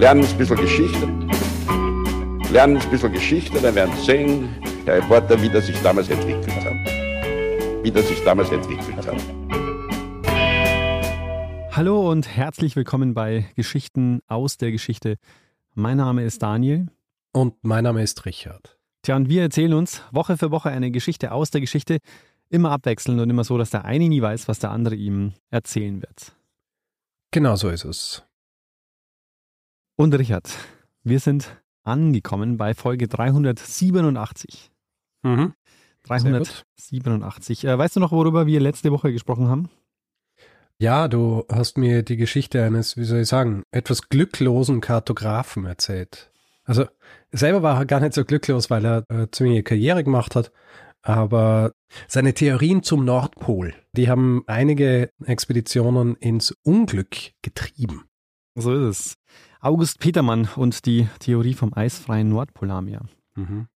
lernen ein bisschen Geschichte. Lernen ein bisschen Geschichte, dann werden Sie sehen, Herr Reporter, wie das sich damals entwickelt hat. Wie das sich damals entwickelt hat. Hallo und herzlich willkommen bei Geschichten aus der Geschichte. Mein Name ist Daniel. Und mein Name ist Richard. Tja, und wir erzählen uns Woche für Woche eine Geschichte aus der Geschichte, immer abwechselnd und immer so, dass der eine nie weiß, was der andere ihm erzählen wird. Genau so ist es. Und Richard, wir sind angekommen bei Folge 387. Mhm. 387. Äh, weißt du noch, worüber wir letzte Woche gesprochen haben? Ja, du hast mir die Geschichte eines, wie soll ich sagen, etwas glücklosen Kartografen erzählt. Also selber war er gar nicht so glücklos, weil er äh, ziemliche Karriere gemacht hat. Aber seine Theorien zum Nordpol, die haben einige Expeditionen ins Unglück getrieben. So ist es. August Petermann und die Theorie vom eisfreien Nordpolarmeer. Mhm.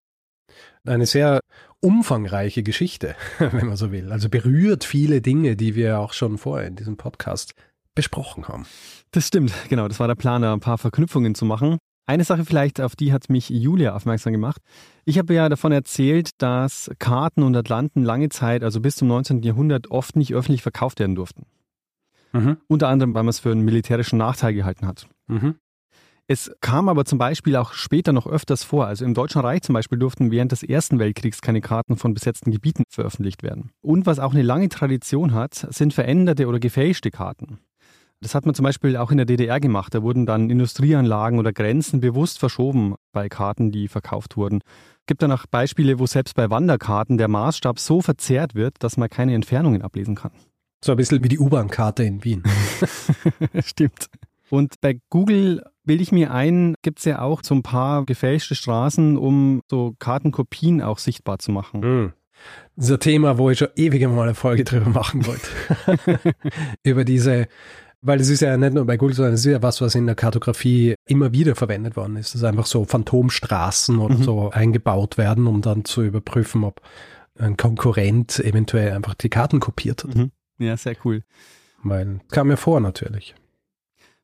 Eine sehr umfangreiche Geschichte, wenn man so will. Also berührt viele Dinge, die wir auch schon vorher in diesem Podcast besprochen haben. Das stimmt, genau. Das war der Plan, da ein paar Verknüpfungen zu machen. Eine Sache vielleicht, auf die hat mich Julia aufmerksam gemacht. Ich habe ja davon erzählt, dass Karten und Atlanten lange Zeit, also bis zum 19. Jahrhundert, oft nicht öffentlich verkauft werden durften. Mhm. Unter anderem, weil man es für einen militärischen Nachteil gehalten hat. Mhm. Es kam aber zum Beispiel auch später noch öfters vor. Also im Deutschen Reich zum Beispiel durften während des Ersten Weltkriegs keine Karten von besetzten Gebieten veröffentlicht werden. Und was auch eine lange Tradition hat, sind veränderte oder gefälschte Karten. Das hat man zum Beispiel auch in der DDR gemacht. Da wurden dann Industrieanlagen oder Grenzen bewusst verschoben bei Karten, die verkauft wurden. Es gibt dann auch Beispiele, wo selbst bei Wanderkarten der Maßstab so verzerrt wird, dass man keine Entfernungen ablesen kann. So ein bisschen wie die U-Bahn-Karte in Wien. Stimmt. Und bei Google bilde ich mir ein, gibt es ja auch so ein paar gefälschte Straßen, um so Kartenkopien auch sichtbar zu machen. Mhm. Das ist ein Thema, wo ich schon ewig mal eine Folge drüber machen wollte. Über diese weil es ist ja nicht nur bei Google, sondern es ist ja was, was in der Kartografie immer wieder verwendet worden ist. Dass einfach so Phantomstraßen oder mhm. so eingebaut werden, um dann zu überprüfen, ob ein Konkurrent eventuell einfach die Karten kopiert hat. Mhm. Ja, sehr cool. Weil kam mir vor natürlich.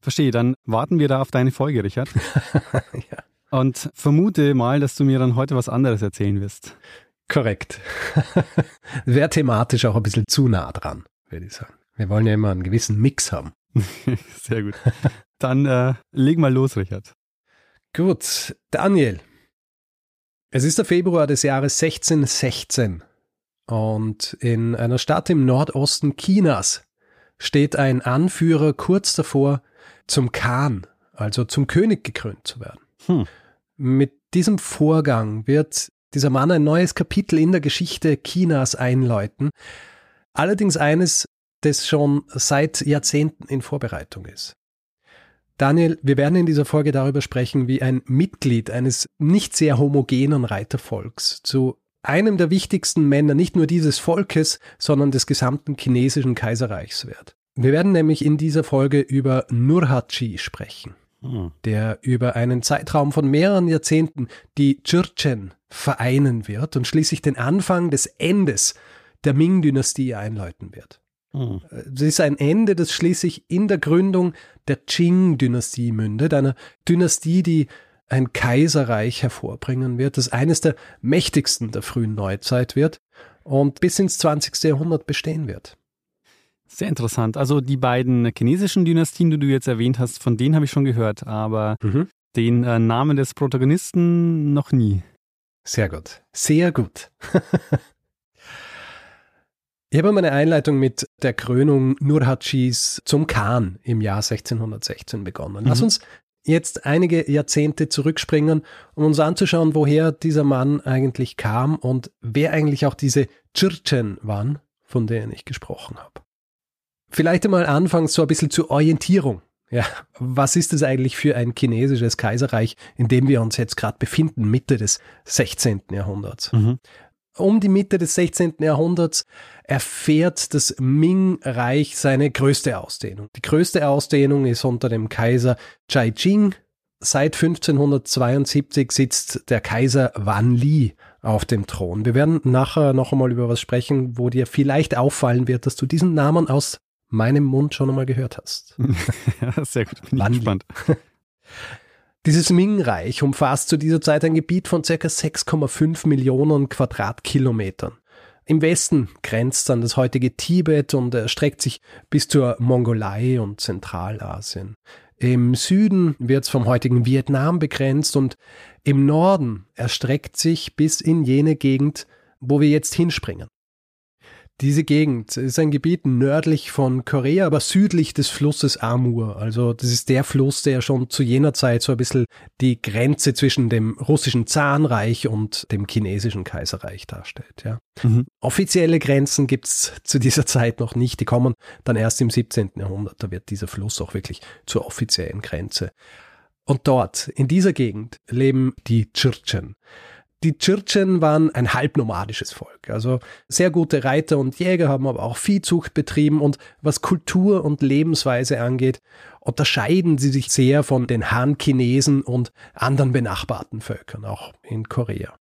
Verstehe, dann warten wir da auf deine Folge, Richard. ja. Und vermute mal, dass du mir dann heute was anderes erzählen wirst. Korrekt. Wäre thematisch auch ein bisschen zu nah dran, würde ich sagen. Wir wollen ja immer einen gewissen Mix haben. Sehr gut. Dann äh, leg mal los, Richard. Gut, Daniel. Es ist der Februar des Jahres 1616 und in einer Stadt im Nordosten Chinas steht ein Anführer kurz davor, zum Khan, also zum König gekrönt zu werden. Hm. Mit diesem Vorgang wird dieser Mann ein neues Kapitel in der Geschichte Chinas einläuten. Allerdings eines, das schon seit Jahrzehnten in Vorbereitung ist. Daniel, wir werden in dieser Folge darüber sprechen, wie ein Mitglied eines nicht sehr homogenen Reitervolks zu einem der wichtigsten Männer nicht nur dieses Volkes, sondern des gesamten chinesischen Kaiserreichs wird. Wir werden nämlich in dieser Folge über Nurhaci sprechen, hm. der über einen Zeitraum von mehreren Jahrzehnten die Churchen vereinen wird und schließlich den Anfang des Endes der Ming-Dynastie einläuten wird. Mhm. Es ist ein Ende, das schließlich in der Gründung der Qing-Dynastie mündet, einer Dynastie, die ein Kaiserreich hervorbringen wird, das eines der mächtigsten der frühen Neuzeit wird und bis ins 20. Jahrhundert bestehen wird. Sehr interessant. Also die beiden chinesischen Dynastien, die du jetzt erwähnt hast, von denen habe ich schon gehört, aber mhm. den äh, Namen des Protagonisten noch nie. Sehr gut. Sehr gut. Ich habe meine Einleitung mit der Krönung Nurhachis zum Khan im Jahr 1616 begonnen. Lass mhm. uns jetzt einige Jahrzehnte zurückspringen, um uns anzuschauen, woher dieser Mann eigentlich kam und wer eigentlich auch diese Chirchen waren, von denen ich gesprochen habe. Vielleicht einmal anfangs so ein bisschen zur Orientierung. Ja, was ist es eigentlich für ein chinesisches Kaiserreich, in dem wir uns jetzt gerade befinden, Mitte des 16. Jahrhunderts? Mhm. Um die Mitte des 16. Jahrhunderts erfährt das Ming-Reich seine größte Ausdehnung. Die größte Ausdehnung ist unter dem Kaiser Chai Ching. Seit 1572 sitzt der Kaiser Wan Li auf dem Thron. Wir werden nachher noch einmal über was sprechen, wo dir vielleicht auffallen wird, dass du diesen Namen aus meinem Mund schon einmal gehört hast. ja, sehr gut. Bin ich gespannt. Dieses Ming-Reich umfasst zu dieser Zeit ein Gebiet von ca. 6,5 Millionen Quadratkilometern. Im Westen grenzt es an das heutige Tibet und erstreckt sich bis zur Mongolei und Zentralasien. Im Süden wird es vom heutigen Vietnam begrenzt und im Norden erstreckt sich bis in jene Gegend, wo wir jetzt hinspringen. Diese Gegend ist ein Gebiet nördlich von Korea, aber südlich des Flusses Amur. Also das ist der Fluss, der schon zu jener Zeit so ein bisschen die Grenze zwischen dem russischen Zahnreich und dem chinesischen Kaiserreich darstellt. Ja. Mhm. Offizielle Grenzen gibt's zu dieser Zeit noch nicht. Die kommen dann erst im 17. Jahrhundert. Da wird dieser Fluss auch wirklich zur offiziellen Grenze. Und dort, in dieser Gegend, leben die Chirchen. Die Tschirtschen waren ein halbnomadisches Volk. Also sehr gute Reiter und Jäger haben aber auch Viehzucht betrieben und was Kultur und Lebensweise angeht, unterscheiden sie sich sehr von den Han-Chinesen und anderen benachbarten Völkern, auch in Korea.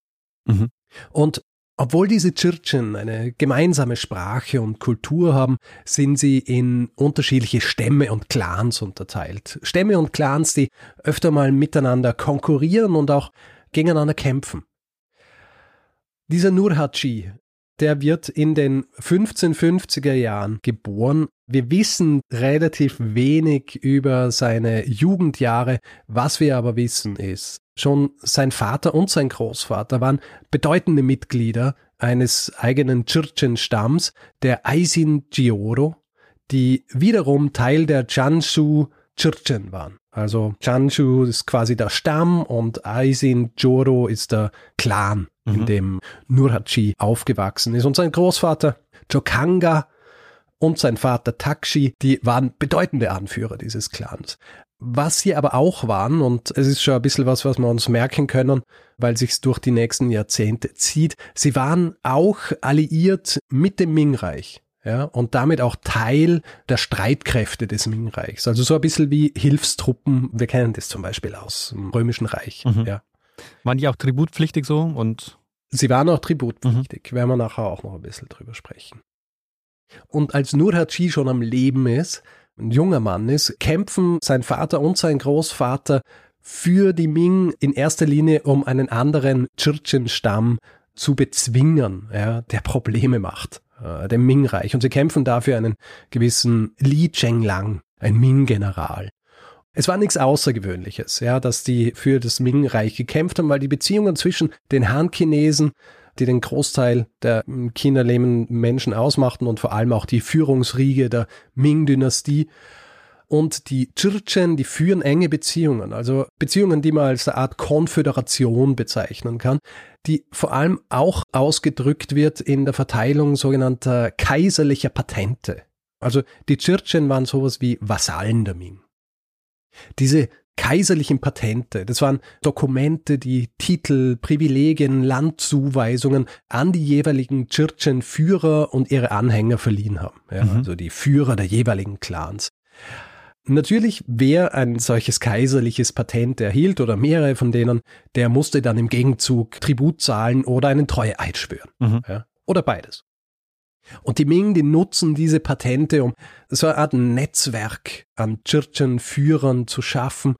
Mhm. Und obwohl diese Tschirtschen eine gemeinsame Sprache und Kultur haben, sind sie in unterschiedliche Stämme und Clans unterteilt. Stämme und Clans, die öfter mal miteinander konkurrieren und auch gegeneinander kämpfen. Dieser Nurhaci, der wird in den 1550er Jahren geboren. Wir wissen relativ wenig über seine Jugendjahre. Was wir aber wissen ist, schon sein Vater und sein Großvater waren bedeutende Mitglieder eines eigenen Chirchen-Stamms, der Aisin Jioro, die wiederum Teil der Chanshu Chirchen waren. Also Chanshu ist quasi der Stamm und Aisin Joro ist der Clan mhm. in dem Nurhaci aufgewachsen ist. Und sein Großvater Jokanga und sein Vater Takshi, die waren bedeutende Anführer dieses Clans. Was sie aber auch waren, und es ist schon ein bisschen was, was wir uns merken können, weil sich's durch die nächsten Jahrzehnte zieht, sie waren auch alliiert mit dem Ming-Reich. Ja, und damit auch Teil der Streitkräfte des Ming-Reichs. Also so ein bisschen wie Hilfstruppen. Wir kennen das zum Beispiel aus dem Römischen Reich. Mhm. Ja. Waren die auch tributpflichtig so und Sie waren auch tributpflichtig, mhm. werden wir nachher auch noch ein bisschen drüber sprechen. Und als Nurhaci schon am Leben ist, ein junger Mann ist, kämpfen sein Vater und sein Großvater für die Ming in erster Linie, um einen anderen Chirchen-Stamm zu bezwingen, ja, der Probleme macht, äh, dem Ming-Reich. Und sie kämpfen dafür einen gewissen Li Chenglang, ein Ming-General. Es war nichts Außergewöhnliches, ja, dass die für das Ming-Reich gekämpft haben, weil die Beziehungen zwischen den Han-Chinesen, die den Großteil der in China lebenden Menschen ausmachten und vor allem auch die Führungsriege der Ming-Dynastie und die Chirchen, die führen enge Beziehungen, also Beziehungen, die man als eine Art Konföderation bezeichnen kann, die vor allem auch ausgedrückt wird in der Verteilung sogenannter kaiserlicher Patente. Also die Chirchen waren sowas wie Vasallen der Ming. Diese kaiserlichen Patente, das waren Dokumente, die Titel, Privilegien, Landzuweisungen an die jeweiligen Chirchen-Führer und ihre Anhänger verliehen haben. Ja, mhm. Also die Führer der jeweiligen Clans. Natürlich, wer ein solches kaiserliches Patent erhielt oder mehrere von denen, der musste dann im Gegenzug Tribut zahlen oder einen Treueeid schwören. Mhm. Ja, oder beides. Und die Ming, die nutzen diese Patente, um so eine Art Netzwerk an Chirchen-Führern zu schaffen,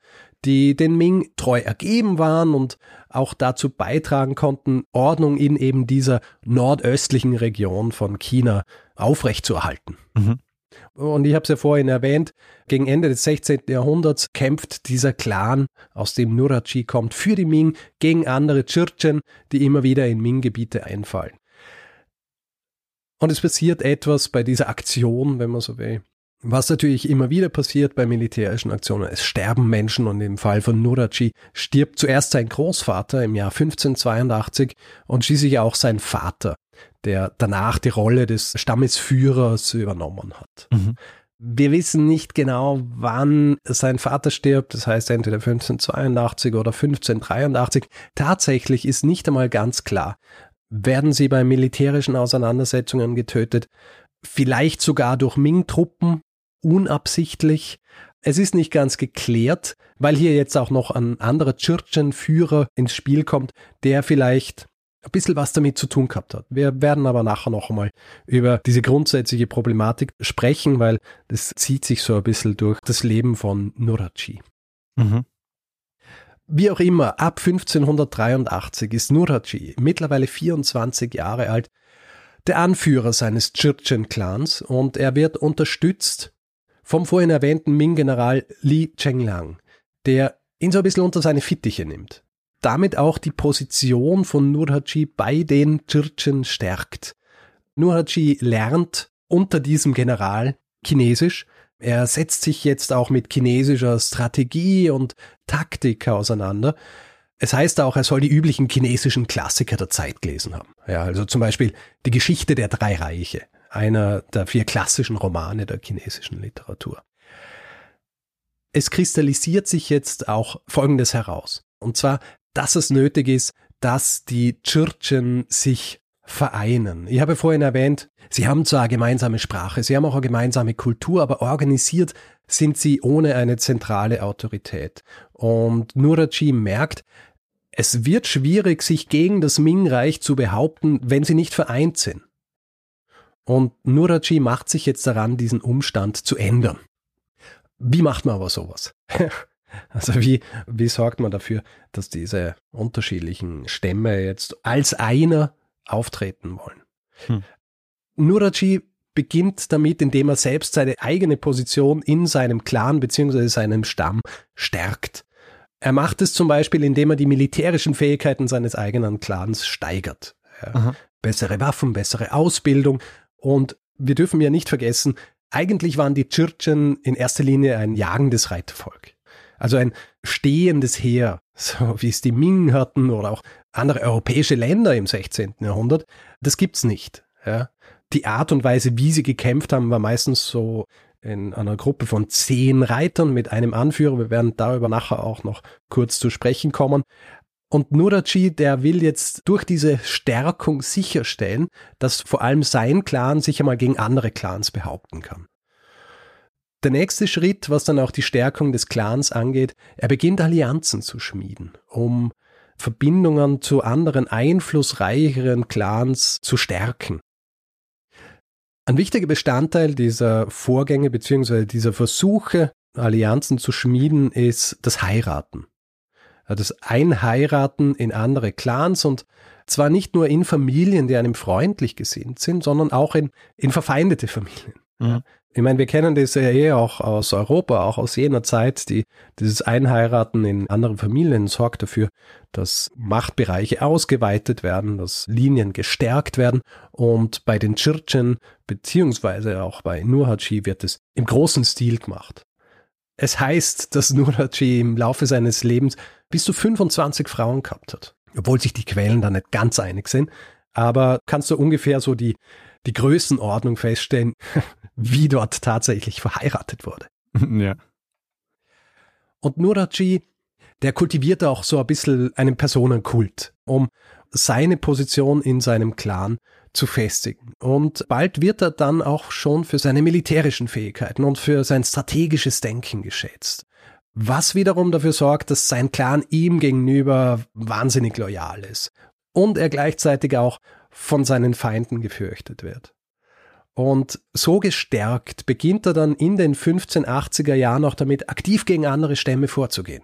die den Ming treu ergeben waren und auch dazu beitragen konnten, Ordnung in eben dieser nordöstlichen Region von China aufrechtzuerhalten. Mhm. Und ich habe es ja vorhin erwähnt, gegen Ende des 16. Jahrhunderts kämpft dieser Clan, aus dem Nurachi kommt, für die Ming gegen andere Chirchen, die immer wieder in Ming-Gebiete einfallen. Und es passiert etwas bei dieser Aktion, wenn man so will. Was natürlich immer wieder passiert bei militärischen Aktionen. Es sterben Menschen und im Fall von Nurachi stirbt zuerst sein Großvater im Jahr 1582 und schließlich auch sein Vater, der danach die Rolle des Stammesführers übernommen hat. Mhm. Wir wissen nicht genau, wann sein Vater stirbt, das heißt entweder 1582 oder 1583. Tatsächlich ist nicht einmal ganz klar, werden sie bei militärischen Auseinandersetzungen getötet, vielleicht sogar durch Ming-Truppen, unabsichtlich. Es ist nicht ganz geklärt, weil hier jetzt auch noch ein anderer Churchen-Führer ins Spiel kommt, der vielleicht ein bisschen was damit zu tun gehabt hat. Wir werden aber nachher noch einmal über diese grundsätzliche Problematik sprechen, weil das zieht sich so ein bisschen durch das Leben von Nurachi. Mhm. Wie auch immer, ab 1583 ist Nurhaci, mittlerweile 24 Jahre alt, der Anführer seines Chirchen-Clans und er wird unterstützt vom vorhin erwähnten Ming-General Li Chenglang, der ihn so ein bisschen unter seine Fittiche nimmt. Damit auch die Position von Nurhaci bei den Chirchen stärkt. Nurhaci lernt unter diesem General Chinesisch. Er setzt sich jetzt auch mit chinesischer Strategie und Taktik auseinander. Es heißt auch, er soll die üblichen chinesischen Klassiker der Zeit gelesen haben. Ja, also zum Beispiel die Geschichte der drei Reiche, einer der vier klassischen Romane der chinesischen Literatur. Es kristallisiert sich jetzt auch Folgendes heraus. Und zwar, dass es nötig ist, dass die Churchen sich vereinen. Ich habe vorhin erwähnt, sie haben zwar eine gemeinsame Sprache, sie haben auch eine gemeinsame Kultur, aber organisiert sind sie ohne eine zentrale Autorität. Und Nuraji merkt, es wird schwierig, sich gegen das Ming-Reich zu behaupten, wenn sie nicht vereint sind. Und Nuraji macht sich jetzt daran, diesen Umstand zu ändern. Wie macht man aber sowas? Also wie, wie sorgt man dafür, dass diese unterschiedlichen Stämme jetzt als einer auftreten wollen? Hm. Nuraji beginnt damit, indem er selbst seine eigene Position in seinem Clan bzw. seinem Stamm stärkt. Er macht es zum Beispiel, indem er die militärischen Fähigkeiten seines eigenen Clans steigert. Ja. Bessere Waffen, bessere Ausbildung und wir dürfen ja nicht vergessen, eigentlich waren die Chirchen in erster Linie ein jagendes Reitervolk. Also ein stehendes Heer, so wie es die Ming hatten oder auch andere europäische Länder im 16. Jahrhundert. Das gibt's nicht. Ja. Die Art und Weise, wie sie gekämpft haben, war meistens so in einer Gruppe von zehn Reitern mit einem Anführer. Wir werden darüber nachher auch noch kurz zu sprechen kommen. Und Nurachi, der will jetzt durch diese Stärkung sicherstellen, dass vor allem sein Clan sich einmal gegen andere Clans behaupten kann. Der nächste Schritt, was dann auch die Stärkung des Clans angeht, er beginnt Allianzen zu schmieden, um Verbindungen zu anderen einflussreicheren Clans zu stärken. Ein wichtiger Bestandteil dieser Vorgänge bzw. dieser Versuche, Allianzen zu schmieden, ist das Heiraten. Das Einheiraten in andere Clans und zwar nicht nur in Familien, die einem freundlich gesinnt sind, sondern auch in, in verfeindete Familien. Mhm. Ich meine, wir kennen das ja eh auch aus Europa, auch aus jener Zeit, die, dieses Einheiraten in anderen Familien sorgt dafür, dass Machtbereiche ausgeweitet werden, dass Linien gestärkt werden. Und bei den Chirchen beziehungsweise auch bei Nurhaci wird es im großen Stil gemacht. Es heißt, dass Nurhaci im Laufe seines Lebens bis zu 25 Frauen gehabt hat, obwohl sich die Quellen da nicht ganz einig sind, aber kannst du ungefähr so die, die Größenordnung feststellen, wie dort tatsächlich verheiratet wurde. Ja. Und Nuraji, der kultiviert auch so ein bisschen einen Personenkult, um seine Position in seinem Clan zu festigen. Und bald wird er dann auch schon für seine militärischen Fähigkeiten und für sein strategisches Denken geschätzt. Was wiederum dafür sorgt, dass sein Clan ihm gegenüber wahnsinnig loyal ist. Und er gleichzeitig auch von seinen Feinden gefürchtet wird. Und so gestärkt beginnt er dann in den 1580er Jahren auch damit, aktiv gegen andere Stämme vorzugehen.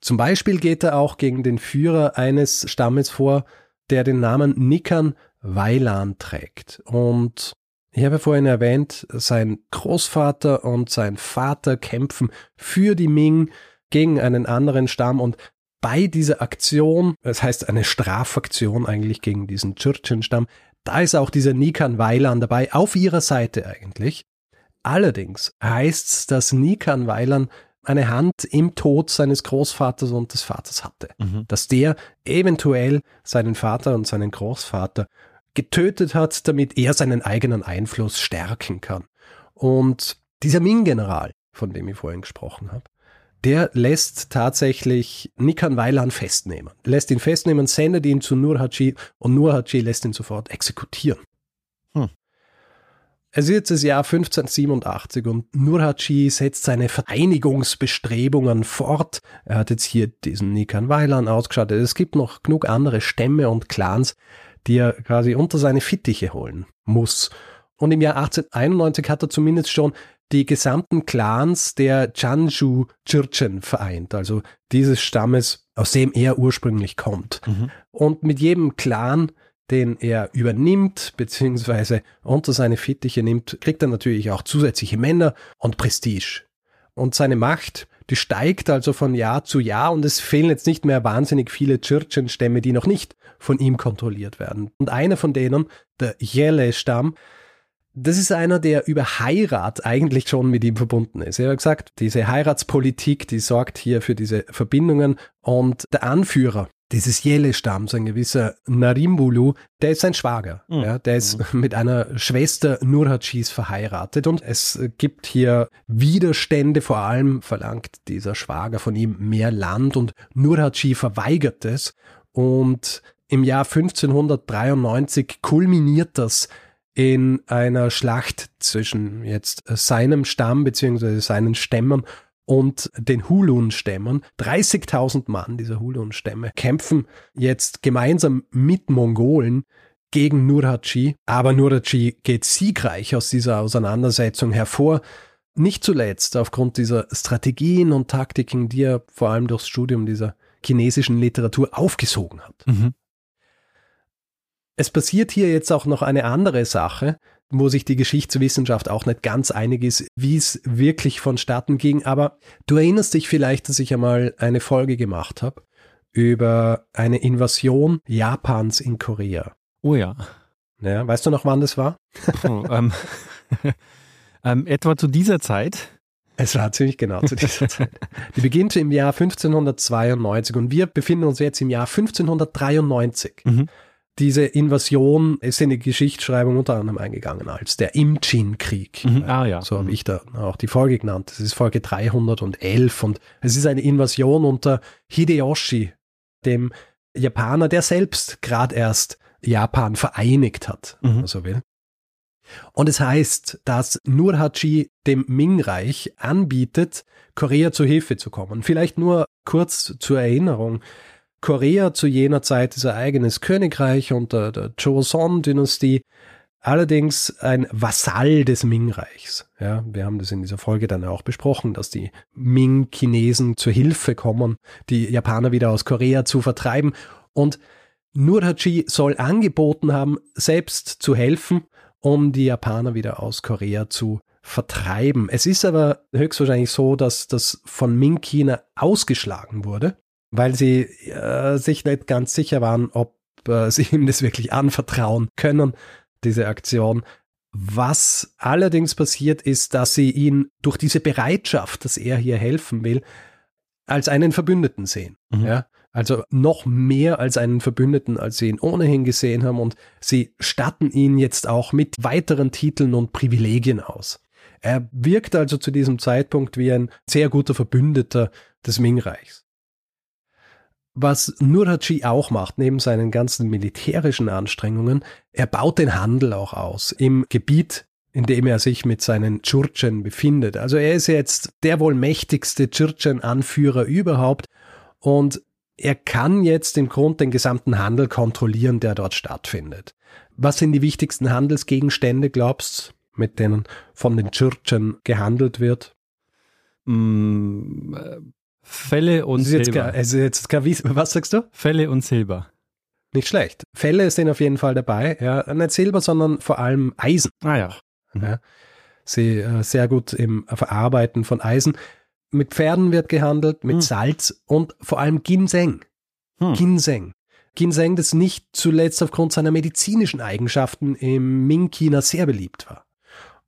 Zum Beispiel geht er auch gegen den Führer eines Stammes vor, der den Namen Nikan Weilan trägt. Und ich habe vorhin erwähnt, sein Großvater und sein Vater kämpfen für die Ming gegen einen anderen Stamm und bei dieser Aktion, das heißt eine Strafaktion eigentlich gegen diesen Churchen-Stamm, da ist auch dieser Nikan Weilan dabei, auf ihrer Seite eigentlich. Allerdings heißt's, dass Nikan Weilan eine Hand im Tod seines Großvaters und des Vaters hatte. Mhm. Dass der eventuell seinen Vater und seinen Großvater getötet hat, damit er seinen eigenen Einfluss stärken kann. Und dieser Ming-General, von dem ich vorhin gesprochen habe, der lässt tatsächlich Nikan Weilan festnehmen. Lässt ihn festnehmen, sendet ihn zu Nurhaci und Nurhaci lässt ihn sofort exekutieren. Hm. Es ist jetzt das Jahr 1587 und Nurhaci setzt seine Vereinigungsbestrebungen fort. Er hat jetzt hier diesen Nikan Weilan ausgeschaltet. Es gibt noch genug andere Stämme und Clans, die er quasi unter seine Fittiche holen muss. Und im Jahr 1891 hat er zumindest schon die gesamten Clans der Chanju Chirchen vereint, also dieses Stammes, aus dem er ursprünglich kommt. Mhm. Und mit jedem Clan, den er übernimmt, beziehungsweise unter seine Fittiche nimmt, kriegt er natürlich auch zusätzliche Männer und Prestige. Und seine Macht, die steigt also von Jahr zu Jahr und es fehlen jetzt nicht mehr wahnsinnig viele Chirchen-Stämme, die noch nicht von ihm kontrolliert werden. Und einer von denen, der Yele-Stamm, das ist einer, der über Heirat eigentlich schon mit ihm verbunden ist. Er hat gesagt, diese Heiratspolitik, die sorgt hier für diese Verbindungen und der Anführer dieses Jele-Stamms, ein gewisser Narimbulu, der ist sein Schwager. Mhm. Ja, der ist mhm. mit einer Schwester Nurhachis verheiratet und es gibt hier Widerstände, vor allem verlangt dieser Schwager von ihm mehr Land und Nurhachi verweigert es und im Jahr 1593 kulminiert das in einer Schlacht zwischen jetzt seinem Stamm bzw. seinen Stämmen und den Hulun-Stämmen. 30.000 Mann dieser Hulun-Stämme kämpfen jetzt gemeinsam mit Mongolen gegen Nurhaci, aber Nurhaci geht siegreich aus dieser Auseinandersetzung hervor. Nicht zuletzt aufgrund dieser Strategien und Taktiken, die er vor allem durchs Studium dieser chinesischen Literatur aufgesogen hat. Mhm. Es passiert hier jetzt auch noch eine andere Sache, wo sich die Geschichtswissenschaft auch nicht ganz einig ist, wie es wirklich vonstatten ging. Aber du erinnerst dich vielleicht, dass ich einmal eine Folge gemacht habe über eine Invasion Japans in Korea. Oh ja. Ja, weißt du noch, wann das war? Oh, ähm, ähm, etwa zu dieser Zeit. Es war ziemlich genau zu dieser Zeit. Die beginnt im Jahr 1592 und wir befinden uns jetzt im Jahr 1593. Mhm. Diese Invasion ist in die Geschichtsschreibung unter anderem eingegangen als der Imchin-Krieg. Mhm. Ah ja. So habe mhm. ich da auch die Folge genannt. Das ist Folge 311 und es ist eine Invasion unter Hideyoshi, dem Japaner, der selbst gerade erst Japan vereinigt hat, mhm. wenn man so will. Und es heißt, dass Nurhachi dem Ming-Reich anbietet, Korea zu Hilfe zu kommen. Vielleicht nur kurz zur Erinnerung. Korea zu jener Zeit ist ein eigenes Königreich unter der Joseon-Dynastie, allerdings ein Vasall des Ming-Reichs. Ja, wir haben das in dieser Folge dann auch besprochen, dass die Ming-Chinesen zur Hilfe kommen, die Japaner wieder aus Korea zu vertreiben. Und Nurhachi soll angeboten haben, selbst zu helfen, um die Japaner wieder aus Korea zu vertreiben. Es ist aber höchstwahrscheinlich so, dass das von Ming-China ausgeschlagen wurde weil sie äh, sich nicht ganz sicher waren, ob äh, sie ihm das wirklich anvertrauen können, diese Aktion. Was allerdings passiert ist, dass sie ihn durch diese Bereitschaft, dass er hier helfen will, als einen Verbündeten sehen. Mhm. Ja? Also noch mehr als einen Verbündeten, als sie ihn ohnehin gesehen haben und sie statten ihn jetzt auch mit weiteren Titeln und Privilegien aus. Er wirkt also zu diesem Zeitpunkt wie ein sehr guter Verbündeter des Ming-Reichs. Was Nurhaci auch macht, neben seinen ganzen militärischen Anstrengungen, er baut den Handel auch aus im Gebiet, in dem er sich mit seinen Churchen befindet. Also er ist jetzt der wohl mächtigste Churchen-Anführer überhaupt und er kann jetzt im Grund den gesamten Handel kontrollieren, der dort stattfindet. Was sind die wichtigsten Handelsgegenstände, glaubst mit denen von den Churchen gehandelt wird? Mm, Felle und Silber. Gar, also jetzt was sagst du? Felle und Silber. Nicht schlecht. Felle sind auf jeden Fall dabei. Ja, nicht Silber, sondern vor allem Eisen. Ah ja. Mhm. ja sie äh, sehr gut im Verarbeiten von Eisen. Mit Pferden wird gehandelt, mit hm. Salz und vor allem Ginseng. Hm. Ginseng. Ginseng, das nicht zuletzt aufgrund seiner medizinischen Eigenschaften im Ming-China sehr beliebt war.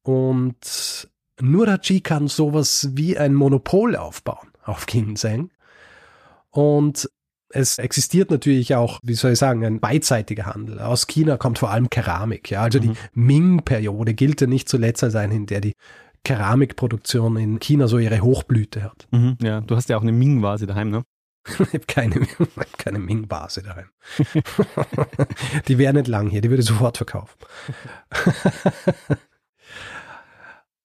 Und Nurachi kann sowas wie ein Monopol aufbauen auf Ginseng. Und es existiert natürlich auch, wie soll ich sagen, ein beidseitiger Handel. Aus China kommt vor allem Keramik. Ja, also mhm. die Ming-Periode gilt ja nicht zuletzt als eine, in der die Keramikproduktion in China so ihre Hochblüte hat. Mhm, ja, du hast ja auch eine Ming-Vase daheim, ne? ich habe keine, keine Ming-Vase daheim. die wäre nicht lang hier, die würde sofort verkaufen.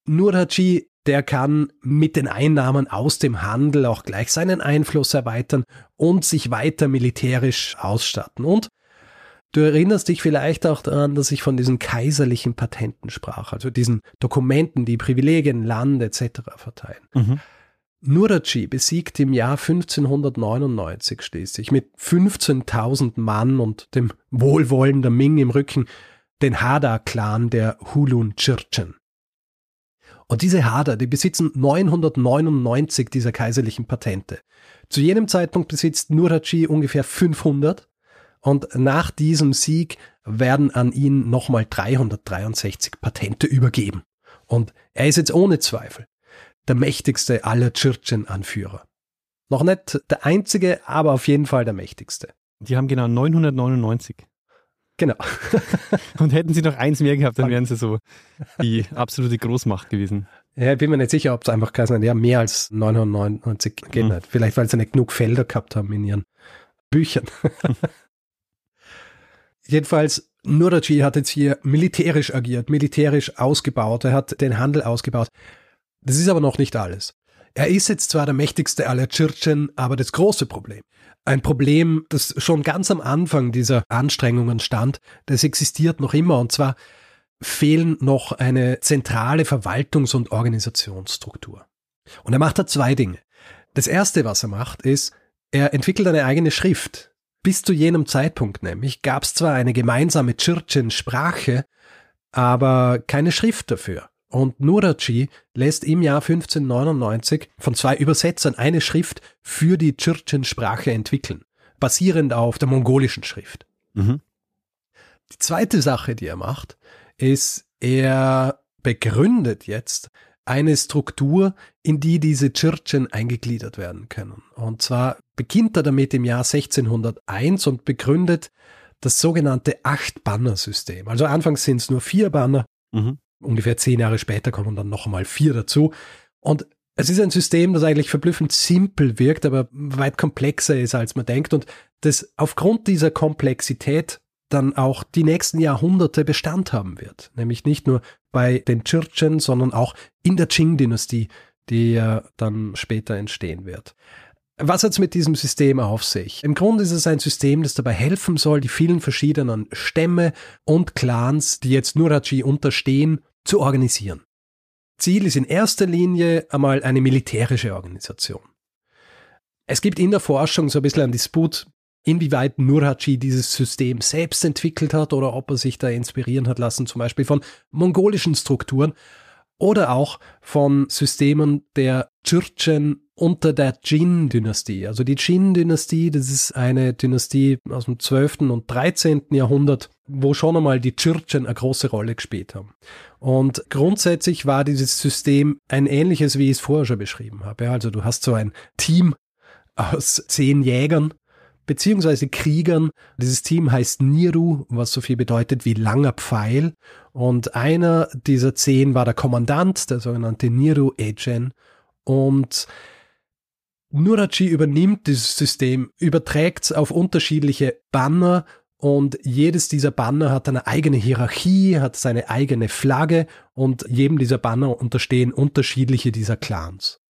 Nurhaci der kann mit den Einnahmen aus dem Handel auch gleich seinen Einfluss erweitern und sich weiter militärisch ausstatten. Und Du erinnerst dich vielleicht auch daran, dass ich von diesen kaiserlichen Patenten sprach, also diesen Dokumenten, die Privilegien, Land etc. verteilen. Mhm. Nuraci besiegt im Jahr 1599 schließlich mit 15.000 Mann und dem Wohlwollen der Ming im Rücken den Hada-Clan der Hulun Chirchen. Und diese Hader, die besitzen 999 dieser kaiserlichen Patente. Zu jenem Zeitpunkt besitzt Nuraci ungefähr 500 und nach diesem Sieg werden an ihn nochmal 363 Patente übergeben. Und er ist jetzt ohne Zweifel der mächtigste aller Chirchen-Anführer. Noch nicht der einzige, aber auf jeden Fall der mächtigste. Die haben genau 999. Genau. Und hätten sie noch eins mehr gehabt, dann wären sie so die absolute Großmacht gewesen. Ja, ich bin mir nicht sicher, ob es einfach geheißen hat, ja, mehr als 999 geht mhm. Vielleicht, weil sie nicht genug Felder gehabt haben in ihren Büchern. Jedenfalls, Nuraji hat jetzt hier militärisch agiert, militärisch ausgebaut, er hat den Handel ausgebaut. Das ist aber noch nicht alles. Er ist jetzt zwar der mächtigste aller Chirchen, aber das große Problem, ein Problem, das schon ganz am Anfang dieser Anstrengungen stand, das existiert noch immer, und zwar fehlen noch eine zentrale Verwaltungs- und Organisationsstruktur. Und er macht da zwei Dinge. Das erste, was er macht, ist, er entwickelt eine eigene Schrift. Bis zu jenem Zeitpunkt nämlich gab es zwar eine gemeinsame Chirchen-Sprache, aber keine Schrift dafür. Und Nuraci lässt im Jahr 1599 von zwei Übersetzern eine Schrift für die Chirchen-Sprache entwickeln, basierend auf der mongolischen Schrift. Mhm. Die zweite Sache, die er macht, ist, er begründet jetzt eine Struktur, in die diese Chirchen eingegliedert werden können. Und zwar beginnt er damit im Jahr 1601 und begründet das sogenannte Acht-Banner-System. Also anfangs sind es nur vier Banner, mhm. Ungefähr zehn Jahre später kommen dann noch einmal vier dazu. Und es ist ein System, das eigentlich verblüffend simpel wirkt, aber weit komplexer ist, als man denkt und das aufgrund dieser Komplexität dann auch die nächsten Jahrhunderte Bestand haben wird. Nämlich nicht nur bei den Churchen, sondern auch in der Qing-Dynastie, die ja dann später entstehen wird. Was hat es mit diesem System auf sich? Im Grunde ist es ein System, das dabei helfen soll, die vielen verschiedenen Stämme und Clans, die jetzt Nurachi unterstehen, zu organisieren. Ziel ist in erster Linie einmal eine militärische Organisation. Es gibt in der Forschung so ein bisschen einen Disput, inwieweit Nurhaci dieses System selbst entwickelt hat oder ob er sich da inspirieren hat lassen, zum Beispiel von mongolischen Strukturen oder auch von Systemen der Churchen unter der Jin-Dynastie. Also die Jin-Dynastie, das ist eine Dynastie aus dem 12. und 13. Jahrhundert, wo schon einmal die Churchen eine große Rolle gespielt haben. Und grundsätzlich war dieses System ein ähnliches, wie ich es vorher schon beschrieben habe. Also du hast so ein Team aus zehn Jägern, beziehungsweise Kriegern. Dieses Team heißt Niru, was so viel bedeutet wie langer Pfeil. Und einer dieser zehn war der Kommandant, der sogenannte Niru Ejen. Und Nurachi übernimmt dieses System, überträgt es auf unterschiedliche Banner und jedes dieser Banner hat eine eigene Hierarchie, hat seine eigene Flagge und jedem dieser Banner unterstehen unterschiedliche dieser Clans.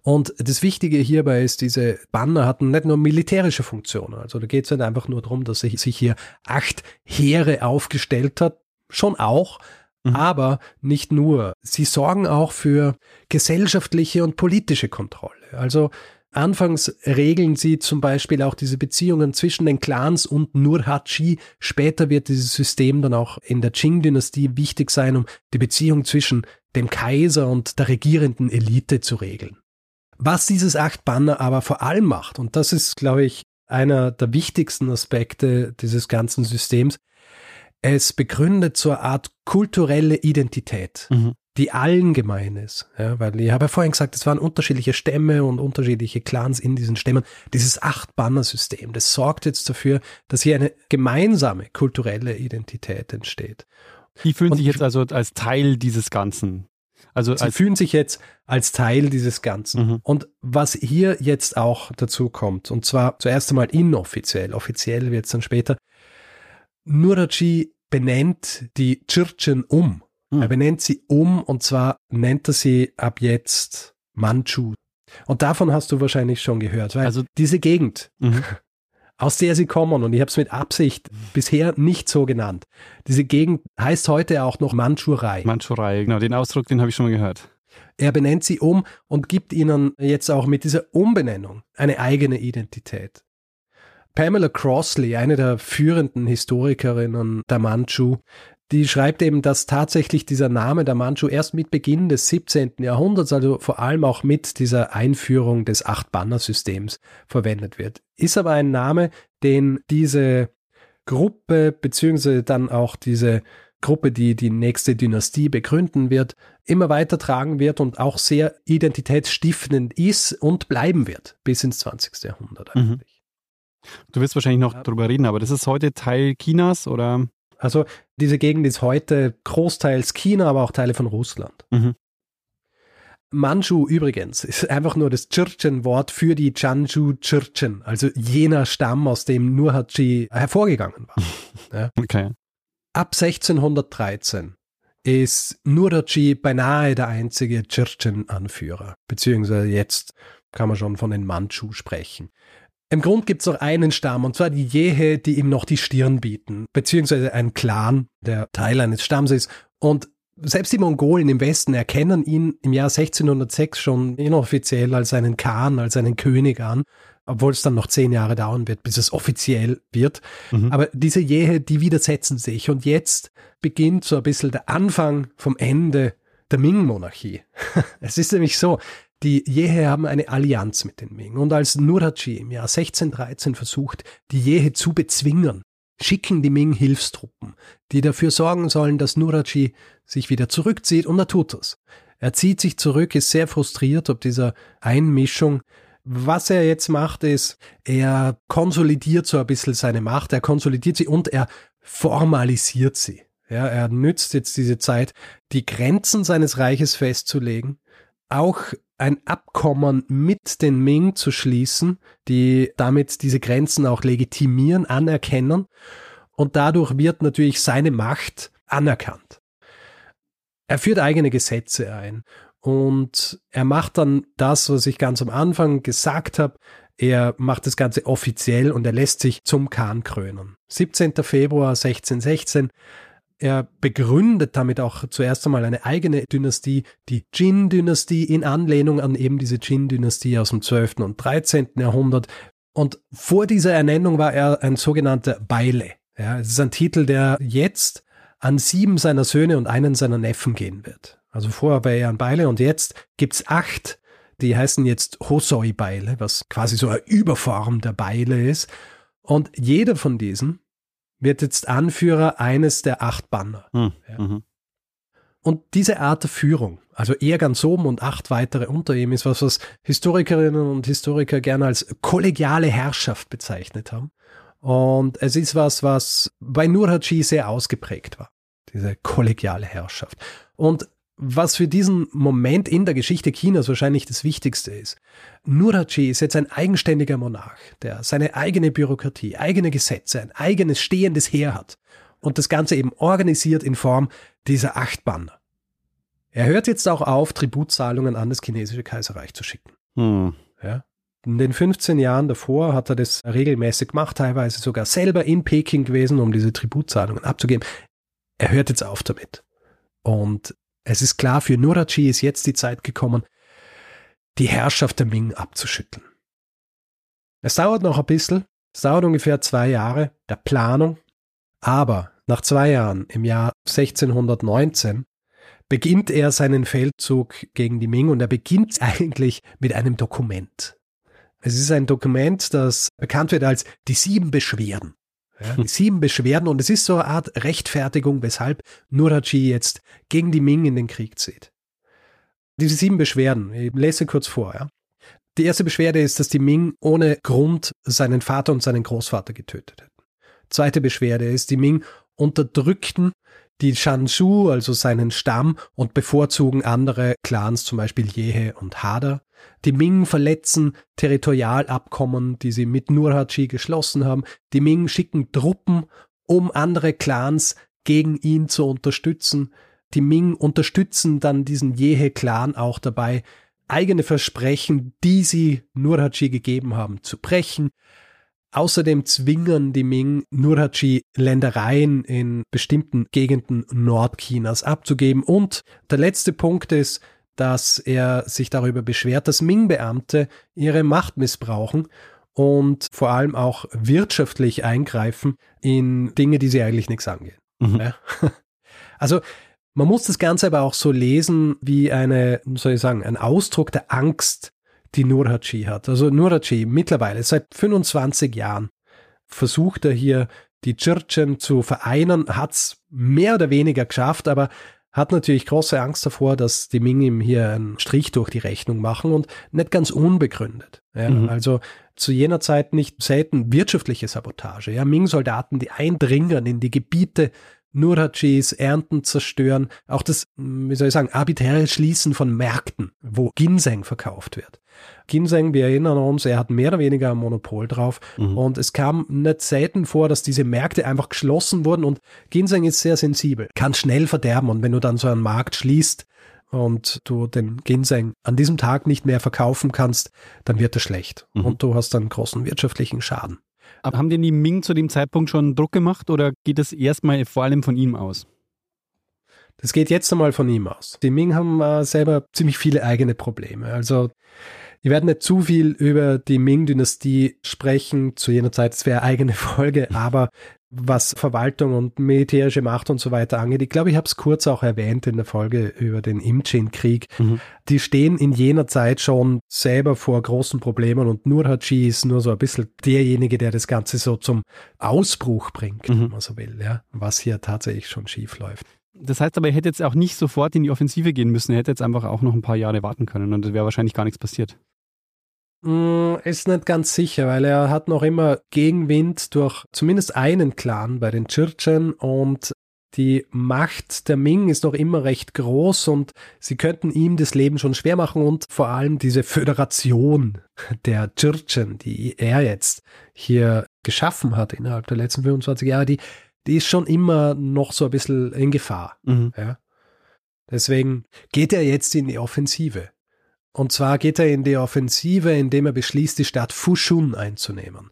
Und das Wichtige hierbei ist, diese Banner hatten nicht nur militärische Funktionen. Also da geht es nicht einfach nur darum, dass sich hier acht Heere aufgestellt hat. Schon auch, mhm. aber nicht nur. Sie sorgen auch für gesellschaftliche und politische Kontrolle. Also Anfangs regeln sie zum Beispiel auch diese Beziehungen zwischen den Clans und Nurhaci. Später wird dieses System dann auch in der Qing-Dynastie wichtig sein, um die Beziehung zwischen dem Kaiser und der regierenden Elite zu regeln. Was dieses Acht-Banner aber vor allem macht, und das ist, glaube ich, einer der wichtigsten Aspekte dieses ganzen Systems, es begründet so eine Art kulturelle Identität, mhm. Die allen gemein ist. Ja, weil ich habe ja vorhin gesagt, es waren unterschiedliche Stämme und unterschiedliche Clans in diesen Stämmen. Dieses Acht-Banner-System, das sorgt jetzt dafür, dass hier eine gemeinsame kulturelle Identität entsteht. Die fühlen und sich jetzt also als Teil dieses Ganzen. Also sie fühlen sich jetzt als Teil dieses Ganzen. Mhm. Und was hier jetzt auch dazu kommt, und zwar zuerst einmal inoffiziell, offiziell wird es dann später, Nurachi benennt die Chirchen um. Mhm. Er benennt sie um und zwar nennt er sie ab jetzt Manchu. Und davon hast du wahrscheinlich schon gehört, weil also diese Gegend, mhm. aus der sie kommen, und ich habe es mit Absicht bisher nicht so genannt. Diese Gegend heißt heute auch noch Mandschurei. Mandschurei, genau, den Ausdruck, den habe ich schon mal gehört. Er benennt sie um und gibt ihnen jetzt auch mit dieser Umbenennung eine eigene Identität. Pamela Crossley, eine der führenden Historikerinnen der Manchu, die schreibt eben, dass tatsächlich dieser Name der Manchu erst mit Beginn des 17. Jahrhunderts, also vor allem auch mit dieser Einführung des Acht-Banner-Systems verwendet wird. Ist aber ein Name, den diese Gruppe beziehungsweise dann auch diese Gruppe, die die nächste Dynastie begründen wird, immer weiter tragen wird und auch sehr identitätsstiftend ist und bleiben wird bis ins 20. Jahrhundert mhm. eigentlich. Mhm. Du wirst wahrscheinlich noch darüber reden, aber das ist heute Teil Chinas oder? Also diese Gegend ist heute großteils China, aber auch Teile von Russland. Mhm. Manchu übrigens ist einfach nur das Chirchen-Wort für die Chanju Chirchen, also jener Stamm, aus dem Nurhaci hervorgegangen war. ja. Okay. Ab 1613 ist Nurhaci beinahe der einzige Chirchen-Anführer, beziehungsweise jetzt kann man schon von den Manchu sprechen. Im Grund gibt es noch einen Stamm, und zwar die Jehe, die ihm noch die Stirn bieten, beziehungsweise ein Clan, der Teil eines Stamms ist. Und selbst die Mongolen im Westen erkennen ihn im Jahr 1606 schon inoffiziell als einen Khan, als einen König an, obwohl es dann noch zehn Jahre dauern wird, bis es offiziell wird. Mhm. Aber diese Jehe, die widersetzen sich. Und jetzt beginnt so ein bisschen der Anfang vom Ende der Ming-Monarchie. es ist nämlich so, die Jehe haben eine Allianz mit den Ming und als Nurhaci im Jahr 1613 versucht, die Jehe zu bezwingen, schicken die Ming Hilfstruppen, die dafür sorgen sollen, dass Nurhaci sich wieder zurückzieht und er tut das. Er zieht sich zurück, ist sehr frustriert ob dieser Einmischung. Was er jetzt macht, ist, er konsolidiert so ein bisschen seine Macht, er konsolidiert sie und er formalisiert sie. Ja, er nützt jetzt diese Zeit, die Grenzen seines Reiches festzulegen, auch ein Abkommen mit den Ming zu schließen, die damit diese Grenzen auch legitimieren, anerkennen. Und dadurch wird natürlich seine Macht anerkannt. Er führt eigene Gesetze ein und er macht dann das, was ich ganz am Anfang gesagt habe. Er macht das Ganze offiziell und er lässt sich zum Khan krönen. 17. Februar 1616 er begründet damit auch zuerst einmal eine eigene Dynastie, die Jin-Dynastie, in Anlehnung an eben diese Jin-Dynastie aus dem 12. und 13. Jahrhundert. Und vor dieser Ernennung war er ein sogenannter Beile. Ja, es ist ein Titel, der jetzt an sieben seiner Söhne und einen seiner Neffen gehen wird. Also vorher war er ein Beile und jetzt gibt's acht, die heißen jetzt Hosoi-Beile, was quasi so eine Überform der Beile ist. Und jeder von diesen wird jetzt Anführer eines der acht Banner. Mhm. Ja. Und diese Art der Führung, also er ganz oben und acht weitere unter ihm, ist was, was Historikerinnen und Historiker gerne als kollegiale Herrschaft bezeichnet haben. Und es ist was, was bei Nurhaci sehr ausgeprägt war, diese kollegiale Herrschaft. Und was für diesen Moment in der Geschichte Chinas wahrscheinlich das Wichtigste ist. Nurhaci ist jetzt ein eigenständiger Monarch, der seine eigene Bürokratie, eigene Gesetze, ein eigenes stehendes Heer hat und das Ganze eben organisiert in Form dieser acht Banner. Er hört jetzt auch auf, Tributzahlungen an das chinesische Kaiserreich zu schicken. Hm. Ja. In den 15 Jahren davor hat er das regelmäßig gemacht, teilweise sogar selber in Peking gewesen, um diese Tributzahlungen abzugeben. Er hört jetzt auf damit. Und es ist klar, für Nurachi ist jetzt die Zeit gekommen, die Herrschaft der Ming abzuschütteln. Es dauert noch ein bisschen, es dauert ungefähr zwei Jahre der Planung, aber nach zwei Jahren, im Jahr 1619, beginnt er seinen Feldzug gegen die Ming und er beginnt eigentlich mit einem Dokument. Es ist ein Dokument, das bekannt wird als die sieben Beschwerden. Ja, sieben Beschwerden und es ist so eine Art Rechtfertigung, weshalb Nurhaci jetzt gegen die Ming in den Krieg zieht. Diese sieben Beschwerden, ich lese kurz vor. Ja. Die erste Beschwerde ist, dass die Ming ohne Grund seinen Vater und seinen Großvater getötet hätten. Zweite Beschwerde ist, die Ming unterdrückten die Shanshu, also seinen Stamm, und bevorzugen andere Clans, zum Beispiel Jehe und Hada. Die Ming verletzen Territorialabkommen, die sie mit Nurhaci geschlossen haben. Die Ming schicken Truppen, um andere Clans gegen ihn zu unterstützen. Die Ming unterstützen dann diesen Jehe-Clan auch dabei, eigene Versprechen, die sie Nurhaci gegeben haben, zu brechen. Außerdem zwingen die Ming Nurhaci Ländereien in bestimmten Gegenden Nordchinas abzugeben. Und der letzte Punkt ist, dass er sich darüber beschwert, dass Ming-Beamte ihre Macht missbrauchen und vor allem auch wirtschaftlich eingreifen in Dinge, die sie eigentlich nichts angehen. Mhm. Ja? Also man muss das Ganze aber auch so lesen wie eine, soll ich sagen, ein Ausdruck der Angst, die Nurhaci hat. Also Nurhaci mittlerweile seit 25 Jahren versucht er hier die Chirchen zu vereinen, hat es mehr oder weniger geschafft, aber hat natürlich große Angst davor, dass die Ming ihm hier einen Strich durch die Rechnung machen und nicht ganz unbegründet. Ja, mhm. Also zu jener Zeit nicht selten wirtschaftliche Sabotage. Ja, Ming-Soldaten, die eindringen in die Gebiete Nurhachis, Ernten zerstören, auch das, wie soll ich sagen, arbiträre Schließen von Märkten, wo Ginseng verkauft wird. Ginseng, wir erinnern uns, er hat mehr oder weniger ein Monopol drauf mhm. und es kam nicht selten vor, dass diese Märkte einfach geschlossen wurden und Ginseng ist sehr sensibel, kann schnell verderben und wenn du dann so einen Markt schließt, und du den Ginseng an diesem Tag nicht mehr verkaufen kannst, dann wird er schlecht mhm. und du hast einen großen wirtschaftlichen Schaden. Aber haben denn die Ming zu dem Zeitpunkt schon Druck gemacht oder geht es erstmal vor allem von ihm aus? Das geht jetzt einmal von ihm aus. Die Ming haben äh, selber ziemlich viele eigene Probleme. Also wir werden nicht zu viel über die Ming-Dynastie sprechen zu jener Zeit, es wäre eigene Folge, aber was Verwaltung und militärische Macht und so weiter angeht. Ich glaube, ich habe es kurz auch erwähnt in der Folge über den Imchin-Krieg. Mhm. Die stehen in jener Zeit schon selber vor großen Problemen und Nurhaci ist nur so ein bisschen derjenige, der das Ganze so zum Ausbruch bringt, mhm. wenn man so will, ja, was hier tatsächlich schon schief läuft. Das heißt aber, er hätte jetzt auch nicht sofort in die Offensive gehen müssen. Er hätte jetzt einfach auch noch ein paar Jahre warten können und es wäre wahrscheinlich gar nichts passiert. Mm, ist nicht ganz sicher, weil er hat noch immer Gegenwind durch zumindest einen Clan bei den Chirchen und die Macht der Ming ist noch immer recht groß und sie könnten ihm das Leben schon schwer machen und vor allem diese Föderation der Chirchen, die er jetzt hier geschaffen hat innerhalb der letzten 25 Jahre, die, die ist schon immer noch so ein bisschen in Gefahr. Mhm. Ja. Deswegen geht er jetzt in die Offensive. Und zwar geht er in die Offensive, indem er beschließt, die Stadt Fushun einzunehmen.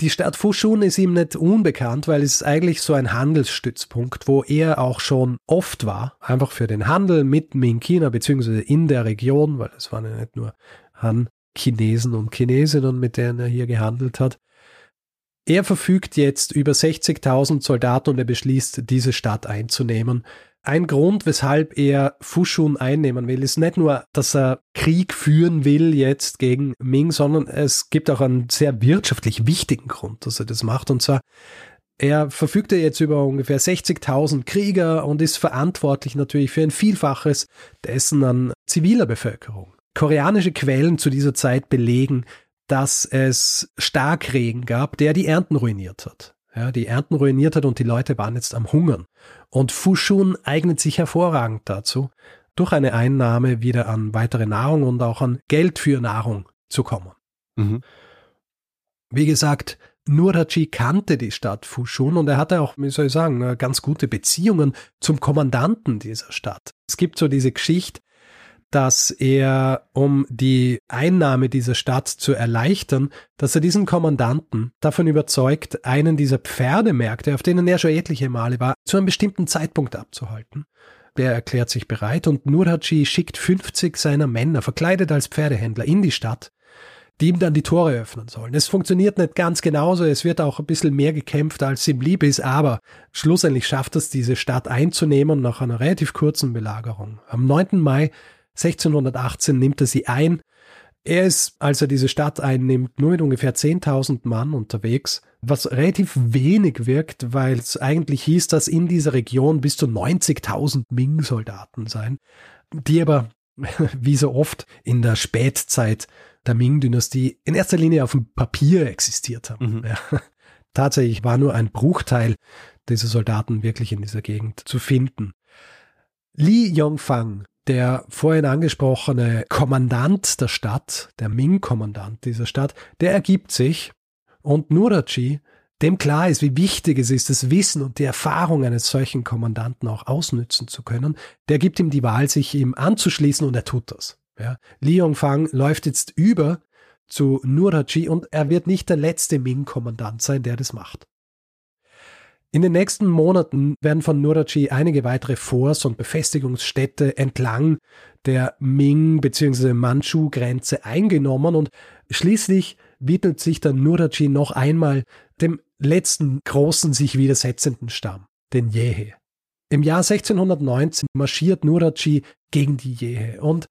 Die Stadt Fushun ist ihm nicht unbekannt, weil es ist eigentlich so ein Handelsstützpunkt, wo er auch schon oft war, einfach für den Handel mit Ming-China beziehungsweise in der Region, weil es waren ja nicht nur Han Chinesen und Chinesinnen, mit denen er hier gehandelt hat. Er verfügt jetzt über 60.000 Soldaten und er beschließt, diese Stadt einzunehmen. Ein Grund, weshalb er Fushun einnehmen will, ist nicht nur, dass er Krieg führen will jetzt gegen Ming, sondern es gibt auch einen sehr wirtschaftlich wichtigen Grund, dass er das macht. Und zwar, er verfügte jetzt über ungefähr 60.000 Krieger und ist verantwortlich natürlich für ein Vielfaches dessen an ziviler Bevölkerung. Koreanische Quellen zu dieser Zeit belegen, dass es Starkregen gab, der die Ernten ruiniert hat ja, die Ernten ruiniert hat und die Leute waren jetzt am Hungern. Und Fushun eignet sich hervorragend dazu, durch eine Einnahme wieder an weitere Nahrung und auch an Geld für Nahrung zu kommen. Mhm. Wie gesagt, Nurhaci kannte die Stadt Fushun und er hatte auch, wie soll ich sagen, ganz gute Beziehungen zum Kommandanten dieser Stadt. Es gibt so diese Geschichte, dass er, um die Einnahme dieser Stadt zu erleichtern, dass er diesen Kommandanten davon überzeugt, einen dieser Pferdemärkte, auf denen er schon etliche Male war, zu einem bestimmten Zeitpunkt abzuhalten. Der erklärt sich bereit und Nurhaci schickt 50 seiner Männer, verkleidet als Pferdehändler, in die Stadt, die ihm dann die Tore öffnen sollen. Es funktioniert nicht ganz genauso, es wird auch ein bisschen mehr gekämpft, als ihm lieb ist, aber schlussendlich schafft es, diese Stadt einzunehmen nach einer relativ kurzen Belagerung. Am 9. Mai 1618 nimmt er sie ein. Er ist, als er diese Stadt einnimmt, nur mit ungefähr 10.000 Mann unterwegs, was relativ wenig wirkt, weil es eigentlich hieß, dass in dieser Region bis zu 90.000 Ming-Soldaten seien, die aber, wie so oft in der Spätzeit der Ming-Dynastie, in erster Linie auf dem Papier existiert haben. Mhm. Ja. Tatsächlich war nur ein Bruchteil dieser Soldaten wirklich in dieser Gegend zu finden. Li Yongfang der vorhin angesprochene Kommandant der Stadt, der Ming-Kommandant dieser Stadt, der ergibt sich und Nurachi, dem klar ist, wie wichtig es ist, das Wissen und die Erfahrung eines solchen Kommandanten auch ausnützen zu können, der gibt ihm die Wahl, sich ihm anzuschließen und er tut das. Ja. Li Yongfang läuft jetzt über zu Nurhaci und er wird nicht der letzte Ming-Kommandant sein, der das macht. In den nächsten Monaten werden von Nurhaci einige weitere Forts und Befestigungsstädte entlang der Ming- bzw. Manchu-Grenze eingenommen und schließlich widmet sich dann Nurhaci noch einmal dem letzten großen sich widersetzenden Stamm, den Yehe. Im Jahr 1619 marschiert Nurhaci gegen die Yehe und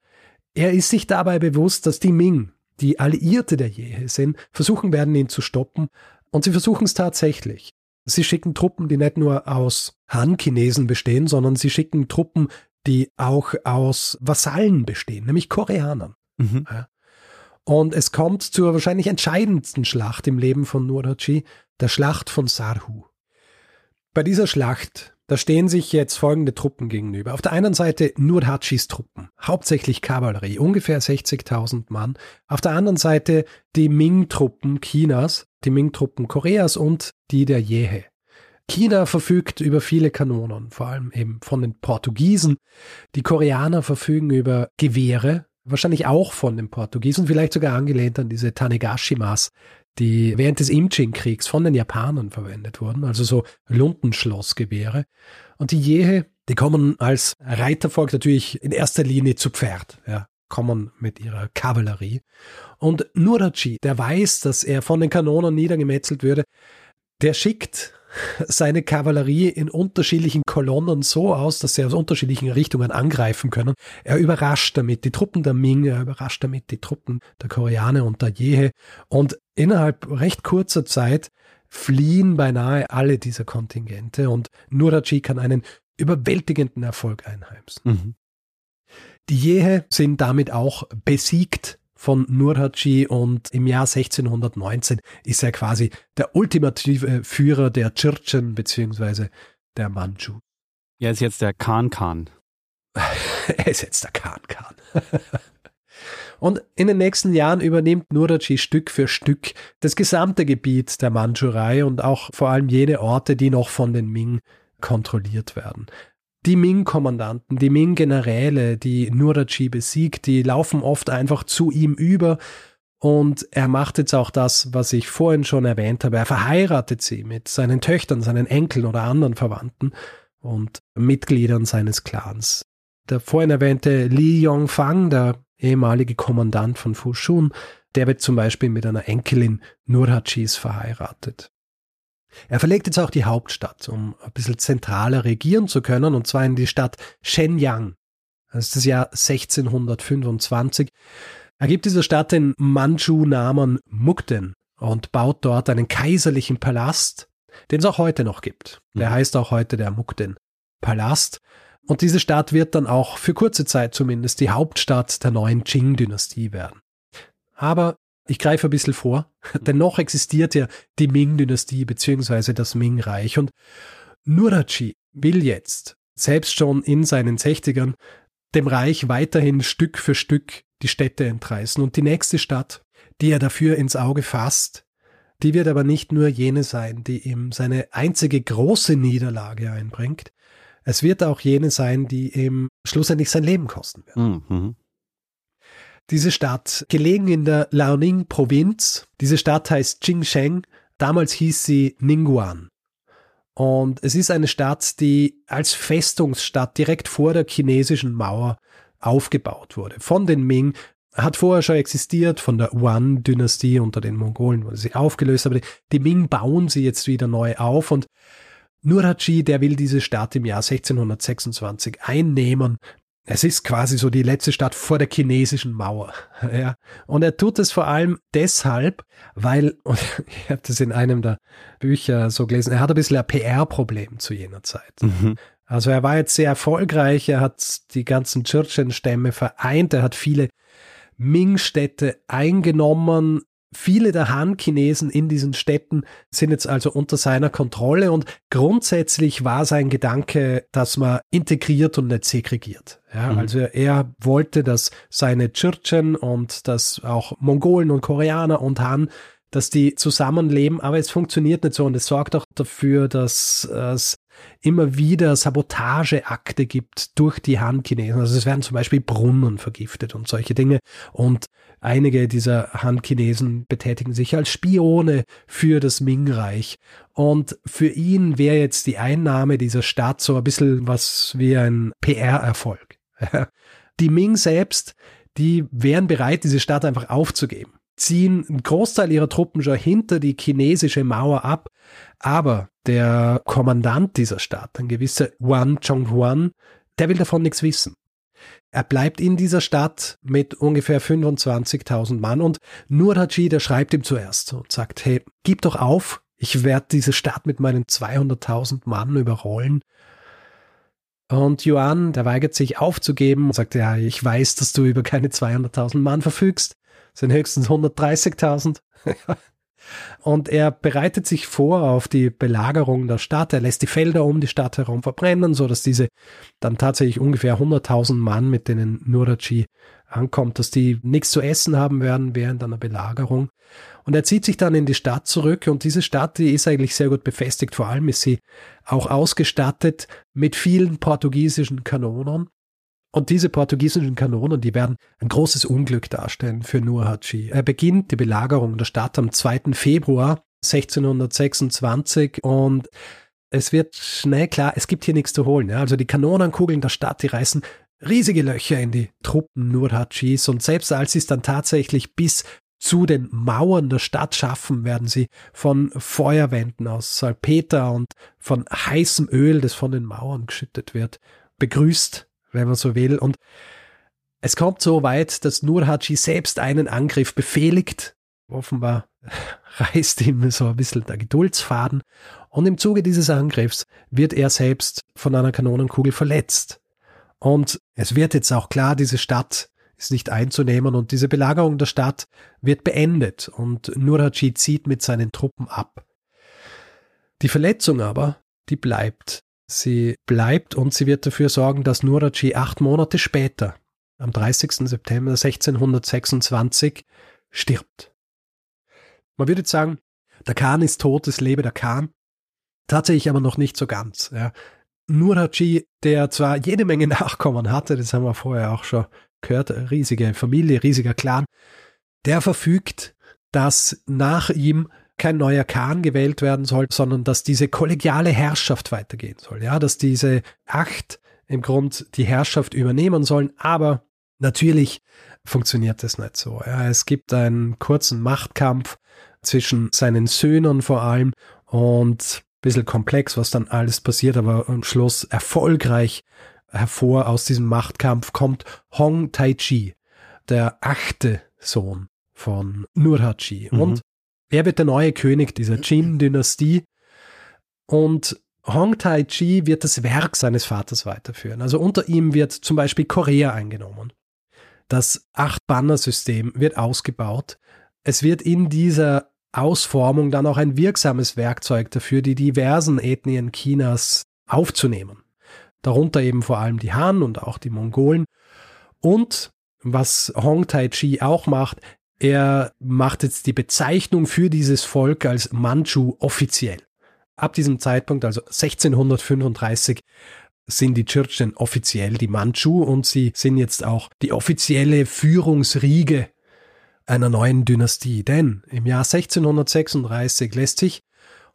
er ist sich dabei bewusst, dass die Ming, die Alliierte der Yehe sind, versuchen werden, ihn zu stoppen und sie versuchen es tatsächlich. Sie schicken Truppen, die nicht nur aus Han-Chinesen bestehen, sondern sie schicken Truppen, die auch aus Vasallen bestehen, nämlich Koreanern. Mhm. Ja. Und es kommt zur wahrscheinlich entscheidendsten Schlacht im Leben von Nurhaci, der Schlacht von Sarhu. Bei dieser Schlacht, da stehen sich jetzt folgende Truppen gegenüber. Auf der einen Seite Nurhachis Truppen, hauptsächlich Kavallerie, ungefähr 60.000 Mann. Auf der anderen Seite die Ming-Truppen Chinas, die Ming-Truppen Koreas und die der Yehe. China verfügt über viele Kanonen, vor allem eben von den Portugiesen. Die Koreaner verfügen über Gewehre, wahrscheinlich auch von den Portugiesen, vielleicht sogar angelehnt an diese Tanegashimas, die während des Imjin-Kriegs von den Japanern verwendet wurden, also so Lundenschlossgewehre. Und die Jehe, die kommen als Reitervolk natürlich in erster Linie zu Pferd, ja, kommen mit ihrer Kavallerie. Und Nurachi, der weiß, dass er von den Kanonen niedergemetzelt würde, der schickt seine Kavallerie in unterschiedlichen Kolonnen so aus, dass sie aus unterschiedlichen Richtungen angreifen können. Er überrascht damit die Truppen der Ming, er überrascht damit die Truppen der Koreaner und der Jehe. Und innerhalb recht kurzer Zeit fliehen beinahe alle dieser Kontingente und Nurachi kann einen überwältigenden Erfolg einheimsen. Mhm. Die Jehe sind damit auch besiegt von Nurhaci und im Jahr 1619 ist er quasi der ultimative Führer der Chirchen bzw. der Manchu. Er ist jetzt der Khan Khan. er ist jetzt der Khan Khan. Und in den nächsten Jahren übernimmt Nurhaci Stück für Stück das gesamte Gebiet der Mandschurei und auch vor allem jene Orte, die noch von den Ming kontrolliert werden die Ming-Kommandanten, die Ming-Generäle, die Nurachi besiegt, die laufen oft einfach zu ihm über. Und er macht jetzt auch das, was ich vorhin schon erwähnt habe. Er verheiratet sie mit seinen Töchtern, seinen Enkeln oder anderen Verwandten und Mitgliedern seines Clans. Der vorhin erwähnte Li Yongfang, der ehemalige Kommandant von Fushun, der wird zum Beispiel mit einer Enkelin Nurhachis verheiratet. Er verlegt jetzt auch die Hauptstadt, um ein bisschen zentraler regieren zu können, und zwar in die Stadt Shenyang. Das ist das Jahr 1625. Er gibt dieser Stadt den Manchu-Namen Mukden und baut dort einen kaiserlichen Palast, den es auch heute noch gibt. Der mhm. heißt auch heute der Mukden-Palast. Und diese Stadt wird dann auch für kurze Zeit zumindest die Hauptstadt der neuen Qing-Dynastie werden. Aber ich greife ein bisschen vor, denn noch existiert ja die Ming-Dynastie bzw. das Ming-Reich und Nurachi will jetzt, selbst schon in seinen 60ern, dem Reich weiterhin Stück für Stück die Städte entreißen und die nächste Stadt, die er dafür ins Auge fasst, die wird aber nicht nur jene sein, die ihm seine einzige große Niederlage einbringt, es wird auch jene sein, die ihm schlussendlich sein Leben kosten wird. Mhm. Diese Stadt, gelegen in der Liaoning-Provinz, diese Stadt heißt Jingsheng, damals hieß sie Ningguan. Und es ist eine Stadt, die als Festungsstadt direkt vor der chinesischen Mauer aufgebaut wurde. Von den Ming, hat vorher schon existiert, von der Yuan-Dynastie unter den Mongolen wurde sie aufgelöst, aber die, Ming bauen sie jetzt wieder neu auf und Nurhaci, der will diese Stadt im Jahr 1626 einnehmen es ist quasi so die letzte Stadt vor der chinesischen Mauer. Ja. Und er tut es vor allem deshalb, weil, und ich habe das in einem der Bücher so gelesen, er hat ein bisschen ein PR-Problem zu jener Zeit. Mhm. Also er war jetzt sehr erfolgreich, er hat die ganzen Churchen-Stämme vereint, er hat viele Ming-Städte eingenommen, Viele der Han-Chinesen in diesen Städten sind jetzt also unter seiner Kontrolle und grundsätzlich war sein Gedanke, dass man integriert und nicht segregiert. Ja, mhm. Also er wollte, dass seine Churchen und dass auch Mongolen und Koreaner und Han dass die zusammenleben, aber es funktioniert nicht so und es sorgt auch dafür, dass es immer wieder Sabotageakte gibt durch die Han-Chinesen. Also es werden zum Beispiel Brunnen vergiftet und solche Dinge. Und einige dieser Han-Chinesen betätigen sich als Spione für das Ming-Reich. Und für ihn wäre jetzt die Einnahme dieser Stadt so ein bisschen was wie ein PR-Erfolg. Die Ming selbst, die wären bereit, diese Stadt einfach aufzugeben ziehen einen Großteil ihrer Truppen schon hinter die chinesische Mauer ab, aber der Kommandant dieser Stadt, ein gewisser Wan Chonghuan, der will davon nichts wissen. Er bleibt in dieser Stadt mit ungefähr 25.000 Mann und Nurhaji, der schreibt ihm zuerst und sagt, hey, gib doch auf, ich werde diese Stadt mit meinen 200.000 Mann überrollen. Und Yuan, der weigert sich aufzugeben und sagt, ja, ich weiß, dass du über keine 200.000 Mann verfügst sind höchstens 130.000. Und er bereitet sich vor auf die Belagerung der Stadt. Er lässt die Felder um die Stadt herum verbrennen, so dass diese dann tatsächlich ungefähr 100.000 Mann, mit denen Nurachi ankommt, dass die nichts zu essen haben werden während einer Belagerung. Und er zieht sich dann in die Stadt zurück und diese Stadt, die ist eigentlich sehr gut befestigt. Vor allem ist sie auch ausgestattet mit vielen portugiesischen Kanonen. Und diese portugiesischen Kanonen, die werden ein großes Unglück darstellen für Nurhaci. Er beginnt die Belagerung der Stadt am 2. Februar 1626 und es wird schnell klar, es gibt hier nichts zu holen. Ja. Also die Kanonenkugeln der Stadt, die reißen riesige Löcher in die Truppen Nurhachis und selbst als sie es dann tatsächlich bis zu den Mauern der Stadt schaffen, werden sie von Feuerwänden aus Salpeter und von heißem Öl, das von den Mauern geschüttet wird, begrüßt wenn man so will. Und es kommt so weit, dass Nurhaci selbst einen Angriff befehligt. Offenbar reißt ihm so ein bisschen der Geduldsfaden. Und im Zuge dieses Angriffs wird er selbst von einer Kanonenkugel verletzt. Und es wird jetzt auch klar, diese Stadt ist nicht einzunehmen und diese Belagerung der Stadt wird beendet und Nurhaci zieht mit seinen Truppen ab. Die Verletzung aber, die bleibt. Sie bleibt und sie wird dafür sorgen, dass Nuraji acht Monate später, am 30. September 1626, stirbt. Man würde jetzt sagen, der Khan ist tot, es lebe der Khan. Tatsächlich aber noch nicht so ganz. Ja. Nuraji, der zwar jede Menge Nachkommen hatte, das haben wir vorher auch schon gehört, riesige Familie, riesiger Clan, der verfügt, dass nach ihm kein neuer Khan gewählt werden soll, sondern dass diese kollegiale Herrschaft weitergehen soll. Ja, dass diese acht im Grund die Herrschaft übernehmen sollen, aber natürlich funktioniert das nicht so. Ja, es gibt einen kurzen Machtkampf zwischen seinen Söhnen vor allem und ein bisschen komplex, was dann alles passiert, aber am Schluss erfolgreich hervor aus diesem Machtkampf kommt Hong Tai-Chi, der achte Sohn von Nurhachi. Mhm. Und er wird der neue König dieser Qin-Dynastie und Hong Tai-Chi wird das Werk seines Vaters weiterführen. Also unter ihm wird zum Beispiel Korea eingenommen. Das Acht-Banner-System wird ausgebaut. Es wird in dieser Ausformung dann auch ein wirksames Werkzeug dafür, die diversen Ethnien Chinas aufzunehmen. Darunter eben vor allem die Han und auch die Mongolen. Und was Hong Tai-Chi auch macht, er macht jetzt die Bezeichnung für dieses Volk als Manchu offiziell. Ab diesem Zeitpunkt, also 1635, sind die Churchen offiziell die Manchu und sie sind jetzt auch die offizielle Führungsriege einer neuen Dynastie. Denn im Jahr 1636 lässt sich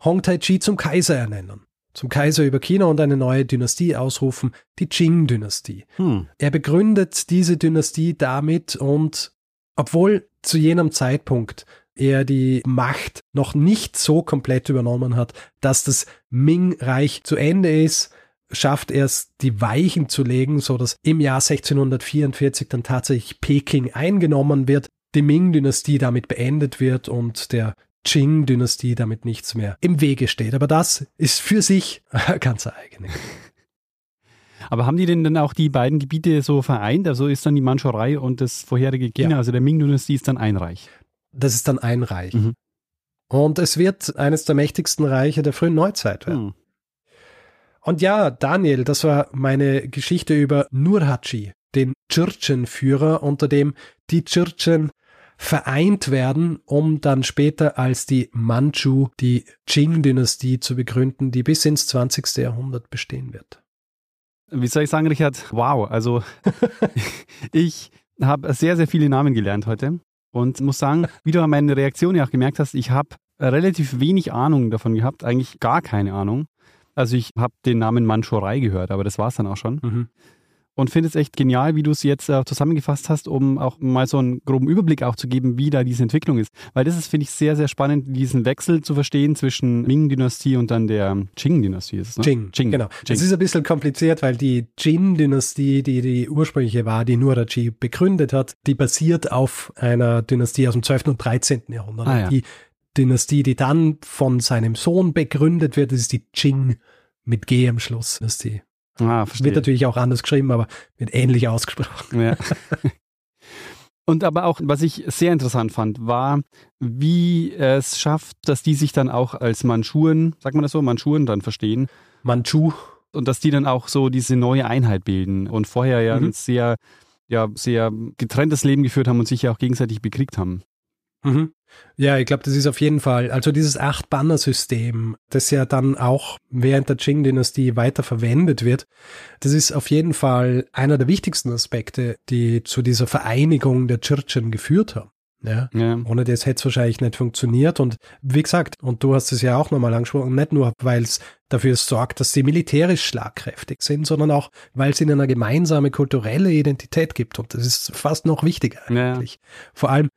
Hong Tai-Chi zum Kaiser ernennen. Zum Kaiser über China und eine neue Dynastie ausrufen, die Qing-Dynastie. Hm. Er begründet diese Dynastie damit und obwohl zu jenem Zeitpunkt er die Macht noch nicht so komplett übernommen hat, dass das Ming-Reich zu Ende ist, schafft er es, die Weichen zu legen, so dass im Jahr 1644 dann tatsächlich Peking eingenommen wird, die Ming-Dynastie damit beendet wird und der Qing-Dynastie damit nichts mehr im Wege steht. Aber das ist für sich ganz eigene. Aber haben die denn dann auch die beiden Gebiete so vereint? Also ist dann die Mandschurei und das vorherige China, ja. also der Ming-Dynastie, ist dann ein Reich? Das ist dann ein Reich. Mhm. Und es wird eines der mächtigsten Reiche der frühen Neuzeit werden. Mhm. Und ja, Daniel, das war meine Geschichte über Nurhaci, den Chirchen-Führer, unter dem die Chirchen vereint werden, um dann später als die Manchu die Qing-Dynastie zu begründen, die bis ins 20. Jahrhundert bestehen wird. Wie soll ich sagen, Richard? Wow, also ich habe sehr, sehr viele Namen gelernt heute und muss sagen, wie du an meiner Reaktion ja auch gemerkt hast, ich habe relativ wenig Ahnung davon gehabt, eigentlich gar keine Ahnung. Also ich habe den Namen Manchurei gehört, aber das war es dann auch schon. Mhm und finde es echt genial, wie du es jetzt äh, zusammengefasst hast, um auch mal so einen groben Überblick auch zu geben, wie da diese Entwicklung ist. Weil das ist, finde ich, sehr, sehr spannend, diesen Wechsel zu verstehen zwischen Ming-Dynastie und dann der Qing-Dynastie. Ne? Qing, Qing, genau. Es ist ein bisschen kompliziert, weil die Qin-Dynastie, die die ursprüngliche war, die Nuraji begründet hat, die basiert auf einer Dynastie aus dem 12. und 13. Jahrhundert. Ah, ja. Die Dynastie, die dann von seinem Sohn begründet wird, ist die Qing mit G am Schluss. Das ist die Ah, verstehe. Wird natürlich auch anders geschrieben, aber wird ähnlich ausgesprochen. Ja. Und aber auch, was ich sehr interessant fand, war, wie es schafft, dass die sich dann auch als Mandschuren, sagt man das so, Mandschuren dann verstehen. Manchu. Und dass die dann auch so diese neue Einheit bilden und vorher ja mhm. ein sehr, ja, sehr getrenntes Leben geführt haben und sich ja auch gegenseitig bekriegt haben. Mhm. Ja, ich glaube, das ist auf jeden Fall, also dieses Acht-Banner-System, das ja dann auch während der Qing-Dynastie weiter verwendet wird, das ist auf jeden Fall einer der wichtigsten Aspekte, die zu dieser Vereinigung der Churchen geführt haben. Ja. ja. Ohne das hätte es wahrscheinlich nicht funktioniert. Und wie gesagt, und du hast es ja auch nochmal angesprochen, nicht nur, weil es dafür sorgt, dass sie militärisch schlagkräftig sind, sondern auch, weil es ihnen eine gemeinsame kulturelle Identität gibt. Und das ist fast noch wichtiger eigentlich. Ja. Vor allem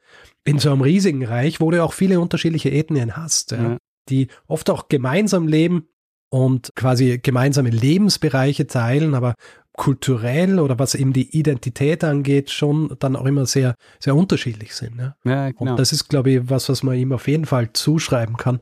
in so einem riesigen Reich, wo du auch viele unterschiedliche Ethnien hast, ja, die oft auch gemeinsam leben und quasi gemeinsame Lebensbereiche teilen, aber kulturell oder was eben die Identität angeht, schon dann auch immer sehr, sehr unterschiedlich sind. Ja, ja genau. Und das ist, glaube ich, was, was man ihm auf jeden Fall zuschreiben kann.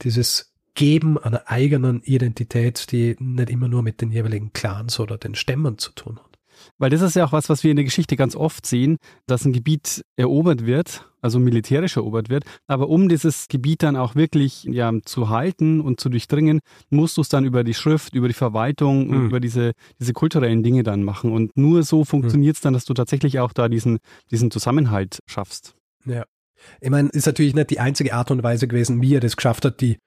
Dieses Geben einer eigenen Identität, die nicht immer nur mit den jeweiligen Clans oder den Stämmen zu tun hat. Weil das ist ja auch was, was wir in der Geschichte ganz oft sehen, dass ein Gebiet erobert wird, also militärisch erobert wird. Aber um dieses Gebiet dann auch wirklich ja, zu halten und zu durchdringen, musst du es dann über die Schrift, über die Verwaltung und mhm. über diese, diese kulturellen Dinge dann machen. Und nur so funktioniert es dann, dass du tatsächlich auch da diesen, diesen Zusammenhalt schaffst. Ja. Ich meine, ist natürlich nicht die einzige Art und Weise gewesen, wie er das geschafft hat, die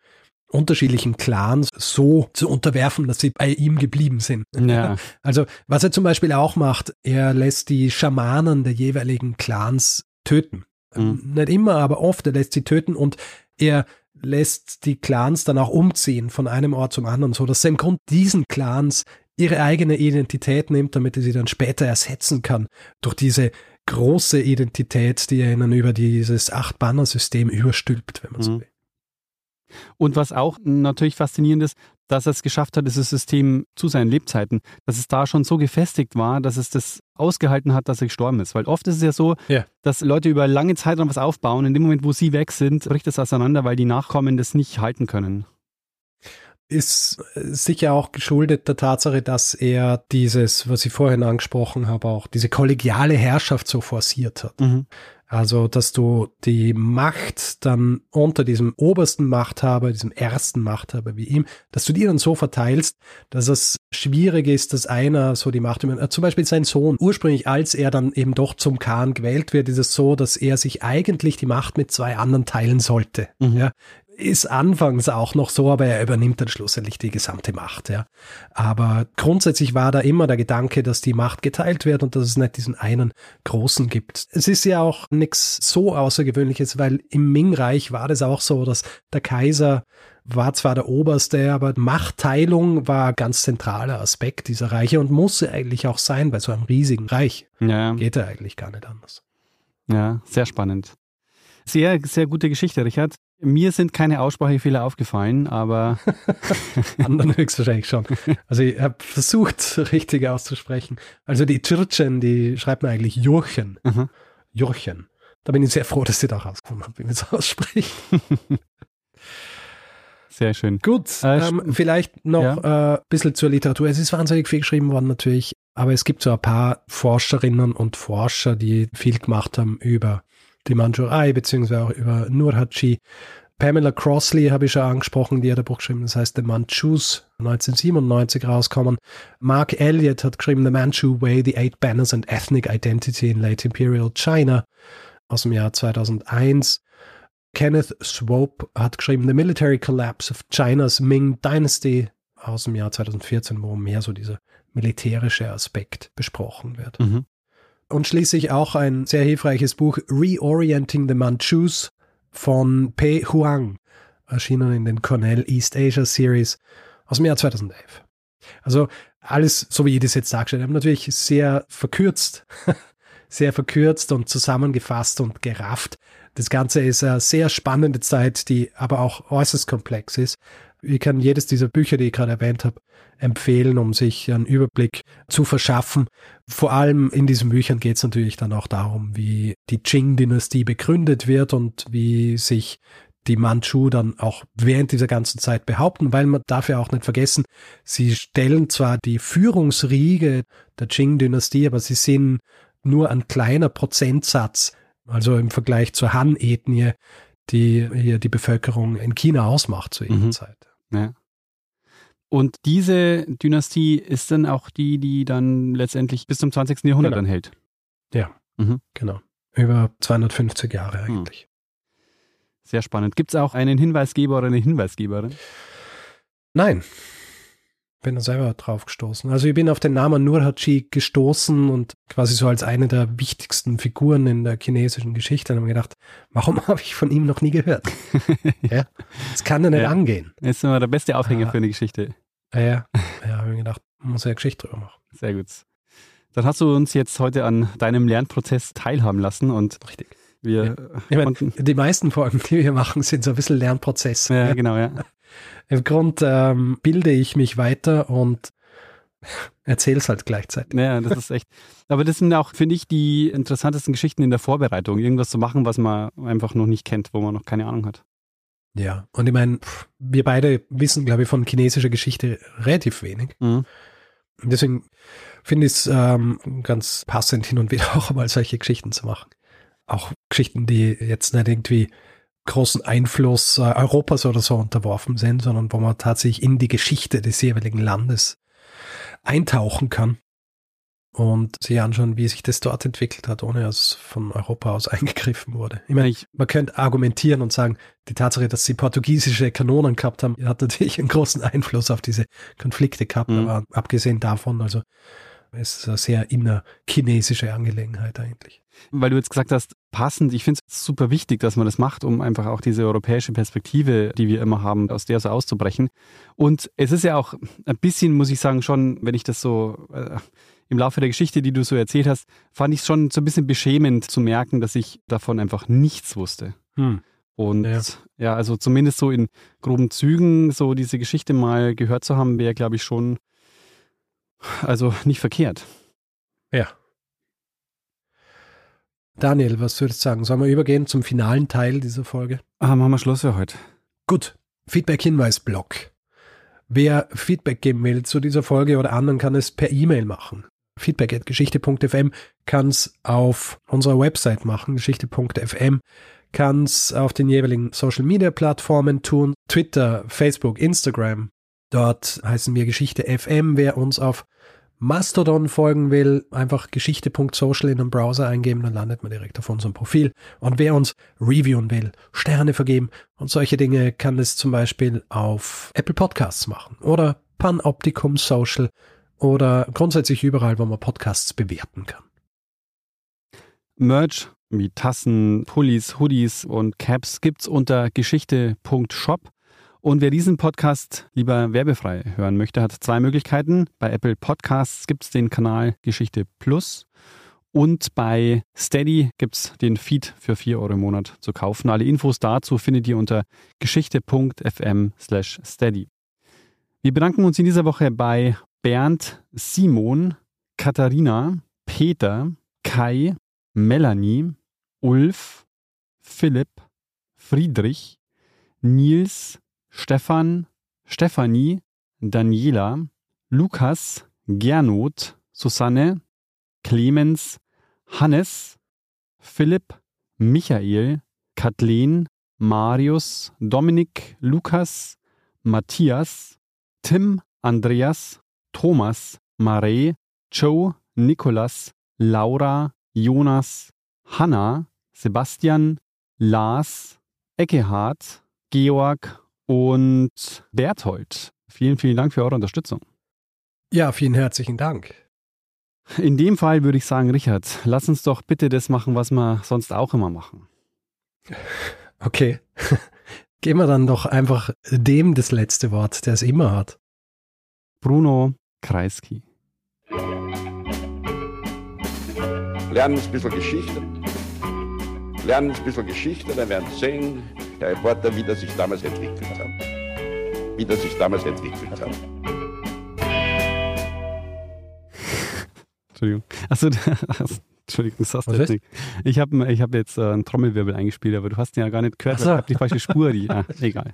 unterschiedlichen Clans so zu unterwerfen, dass sie bei ihm geblieben sind. Ja. Also was er zum Beispiel auch macht, er lässt die Schamanen der jeweiligen Clans töten. Mhm. Nicht immer, aber oft, er lässt sie töten und er lässt die Clans dann auch umziehen von einem Ort zum anderen, so dass er im Grunde diesen Clans ihre eigene Identität nimmt, damit er sie dann später ersetzen kann durch diese große Identität, die er ihnen über dieses Acht-Banner-System überstülpt, wenn man so mhm. will. Und was auch natürlich faszinierend ist, dass er es geschafft hat, dieses System zu seinen Lebzeiten, dass es da schon so gefestigt war, dass es das ausgehalten hat, dass er gestorben ist. Weil oft ist es ja so, ja. dass Leute über lange Zeit noch was aufbauen. In dem Moment, wo sie weg sind, bricht es auseinander, weil die Nachkommen das nicht halten können ist sicher auch geschuldet der Tatsache, dass er dieses, was ich vorhin angesprochen habe, auch diese kollegiale Herrschaft so forciert hat. Mhm. Also, dass du die Macht dann unter diesem obersten Machthaber, diesem ersten Machthaber wie ihm, dass du die dann so verteilst, dass es schwierig ist, dass einer so die Macht über, zum Beispiel sein Sohn, ursprünglich als er dann eben doch zum Khan gewählt wird, ist es so, dass er sich eigentlich die Macht mit zwei anderen teilen sollte. Mhm. Ja, ist anfangs auch noch so, aber er übernimmt dann schlussendlich die gesamte Macht, ja. Aber grundsätzlich war da immer der Gedanke, dass die Macht geteilt wird und dass es nicht diesen einen großen gibt. Es ist ja auch nichts so Außergewöhnliches, weil im Ming-Reich war das auch so, dass der Kaiser war zwar der Oberste, aber Machtteilung war ganz zentraler Aspekt dieser Reiche und musste eigentlich auch sein bei so einem riesigen Reich. Ja. Geht ja eigentlich gar nicht anders. Ja, sehr spannend. Sehr, sehr gute Geschichte, Richard. Mir sind keine Aussprachefehler aufgefallen, aber anderen höchstwahrscheinlich schon. Also ich habe versucht, richtig auszusprechen. Also die Tschirchen, die schreibt man eigentlich Jurchen. Mhm. Jurchen. Da bin ich sehr froh, dass sie da rausgefunden haben, wie man es ausspricht. Sehr schön. Gut, äh, ähm, vielleicht noch ein ja. äh, bisschen zur Literatur. Es ist wahnsinnig viel geschrieben worden natürlich, aber es gibt so ein paar Forscherinnen und Forscher, die viel gemacht haben über die Manchurei, beziehungsweise auch über Nurhaci. Pamela Crossley habe ich schon angesprochen, die hat ein Buch geschrieben, das heißt The Manchus, 1997 rauskommen. Mark Elliott hat geschrieben The Manchu Way, The Eight Banners and Ethnic Identity in Late Imperial China. aus dem Jahr 2001. Kenneth Swope hat geschrieben The Military Collapse of China's Ming Dynasty aus dem Jahr 2014, wo mehr so dieser militärische Aspekt besprochen wird. Mhm. Und schließlich auch ein sehr hilfreiches Buch Reorienting the Manchus von Pei Huang, erschienen in den Cornell East Asia Series aus dem Jahr 2011. Also alles, so wie ich das jetzt dargestellt habe, natürlich sehr verkürzt, sehr verkürzt und zusammengefasst und gerafft. Das Ganze ist eine sehr spannende Zeit, die aber auch äußerst komplex ist. Ich kann jedes dieser Bücher, die ich gerade erwähnt habe, empfehlen, um sich einen Überblick zu verschaffen. Vor allem in diesen Büchern geht es natürlich dann auch darum, wie die Qing-Dynastie begründet wird und wie sich die Manchu dann auch während dieser ganzen Zeit behaupten, weil man darf ja auch nicht vergessen, sie stellen zwar die Führungsriege der Qing-Dynastie, aber sie sind nur ein kleiner Prozentsatz, also im Vergleich zur Han-Ethnie, die hier die Bevölkerung in China ausmacht zu ihrer Mhm. Zeit. Ja. Und diese Dynastie ist dann auch die, die dann letztendlich bis zum 20. Jahrhundert Genau. dann hält. Genau. Über 250 Hm. Jahre eigentlich. Sehr spannend. Gibt es auch einen Hinweisgeber oder eine Hinweisgeberin? Nein. Bin da selber drauf gestoßen. Also ich bin auf den Namen Nurhaci gestoßen und quasi so als eine der wichtigsten Figuren in der chinesischen Geschichte und habe gedacht, warum habe ich von ihm noch nie gehört? ja, das kann ja nicht Ja. angehen. Das ist immer der beste Aufhänger Ah. für eine Geschichte. Ja, ja, ja habe ich mir gedacht, muss ja eine Geschichte drüber machen. Sehr gut. Dann hast du uns jetzt heute an deinem Lernprozess teilhaben lassen und Richtig. wir Ja. Ich meine, die meisten Folgen, die wir machen, sind so ein bisschen Lernprozess. Ja. genau, ja. Im Grund ähm, bilde ich mich weiter und erzähle es halt gleichzeitig. Ja, das ist echt. Aber das sind auch, finde ich, die interessantesten Geschichten in der Vorbereitung. Irgendwas zu machen, was man einfach noch nicht kennt, wo man noch keine Ahnung hat. Ja, und ich meine, wir beide wissen, glaube ich, von chinesischer Geschichte relativ wenig. Mhm. Deswegen finde ich es ähm, ganz passend, hin und wieder auch mal solche Geschichten zu machen. Auch Geschichten, die jetzt nicht irgendwie großen Einfluss äh, Europas oder so unterworfen sind, sondern wo man tatsächlich in die Geschichte des jeweiligen Landes eintauchen kann und sich anschauen, wie sich das dort entwickelt hat, ohne dass von Europa aus eingegriffen wurde. Ich meine, man könnte argumentieren und sagen, die Tatsache, dass sie portugiesische Kanonen gehabt haben, hat natürlich einen großen Einfluss auf diese Konflikte gehabt, Mhm. aber abgesehen davon, also es ist eine sehr innerchinesische Angelegenheit eigentlich. weil du jetzt gesagt hast, passend, ich finde es super wichtig, dass man das macht, um einfach auch diese europäische Perspektive, die wir immer haben, aus der so auszubrechen. Und es ist ja auch ein bisschen, muss ich sagen, schon, wenn ich das so äh, im Laufe der Geschichte, die du so erzählt hast, fand ich es schon so ein bisschen beschämend zu merken, dass ich davon einfach nichts wusste. Und Ja. ja. also zumindest so in groben Zügen so diese Geschichte mal gehört zu haben, wäre, glaube ich, schon also nicht verkehrt. Ja. Daniel, was würdest du sagen? Sollen wir übergehen zum finalen Teil dieser Folge? Ah, machen wir Schluss für heute. Gut, Feedback-Hinweis-Blog. Wer Feedback geben will zu dieser Folge oder anderen, kann es per E-Mail machen. Feedback.geschichte.fm kann es auf unserer Website machen, geschichte.fm, kann es auf den jeweiligen Social-Media-Plattformen tun, Twitter, Facebook, Instagram. Dort heißen wir Geschichte FM. Wer uns auf Mastodon folgen will, einfach geschichte.social in den Browser eingeben, dann landet man direkt auf unserem Profil. Und wer uns reviewen will, Sterne vergeben und solche Dinge, kann es zum Beispiel auf Apple Podcasts machen oder Panoptikum Social oder grundsätzlich überall, wo man Podcasts bewerten kann. Merch wie Tassen, Pullis, Hoodies und Caps gibt's unter geschichte.shop. Und wer diesen Podcast lieber werbefrei hören möchte, hat zwei Möglichkeiten. Bei Apple Podcasts gibt's den Kanal Geschichte Plus und bei Steady gibt's den Feed für 4 Euro im Monat zu kaufen. Alle Infos dazu findet ihr unter geschichte.fm slash steady. Wir bedanken uns in dieser Woche bei Bernd, Simon, Katharina, Peter, Kai, Melanie, Ulf, Philipp, Friedrich, Nils, Stefan, Stefanie, Daniela, Lukas, Gernot, Susanne, Clemens, Hannes, Philipp, Michael, Kathleen, Marius, Dominik, Lukas, Matthias, Tim, Andreas, Thomas, Mare, Joe, Nikolas, Laura, Jonas, Hanna, Sebastian, Lars, Eckehard, Georg und Berthold. Vielen, vielen Dank für eure Unterstützung. Ja, vielen herzlichen Dank. In dem Fall würde ich sagen, Richard, lass uns doch bitte das machen, was wir sonst auch immer machen. Okay. Geben wir dann doch einfach dem das letzte Wort, der es immer hat. Bruno Kreisky. Lernen ein bisschen Geschichte. Lernen ein bisschen Geschichte, dann werden Sie sehen, der Reporter, wie das sich damals entwickelt hat. Wie das sich damals entwickelt hat. Entschuldigung. Achso, Entschuldigung, das hast du jetzt nicht. Ich habe ich hab jetzt äh, einen Trommelwirbel eingespielt, aber du hast ihn ja gar nicht gehört. So. Ich habe die falsche Spur. Die, ah, egal.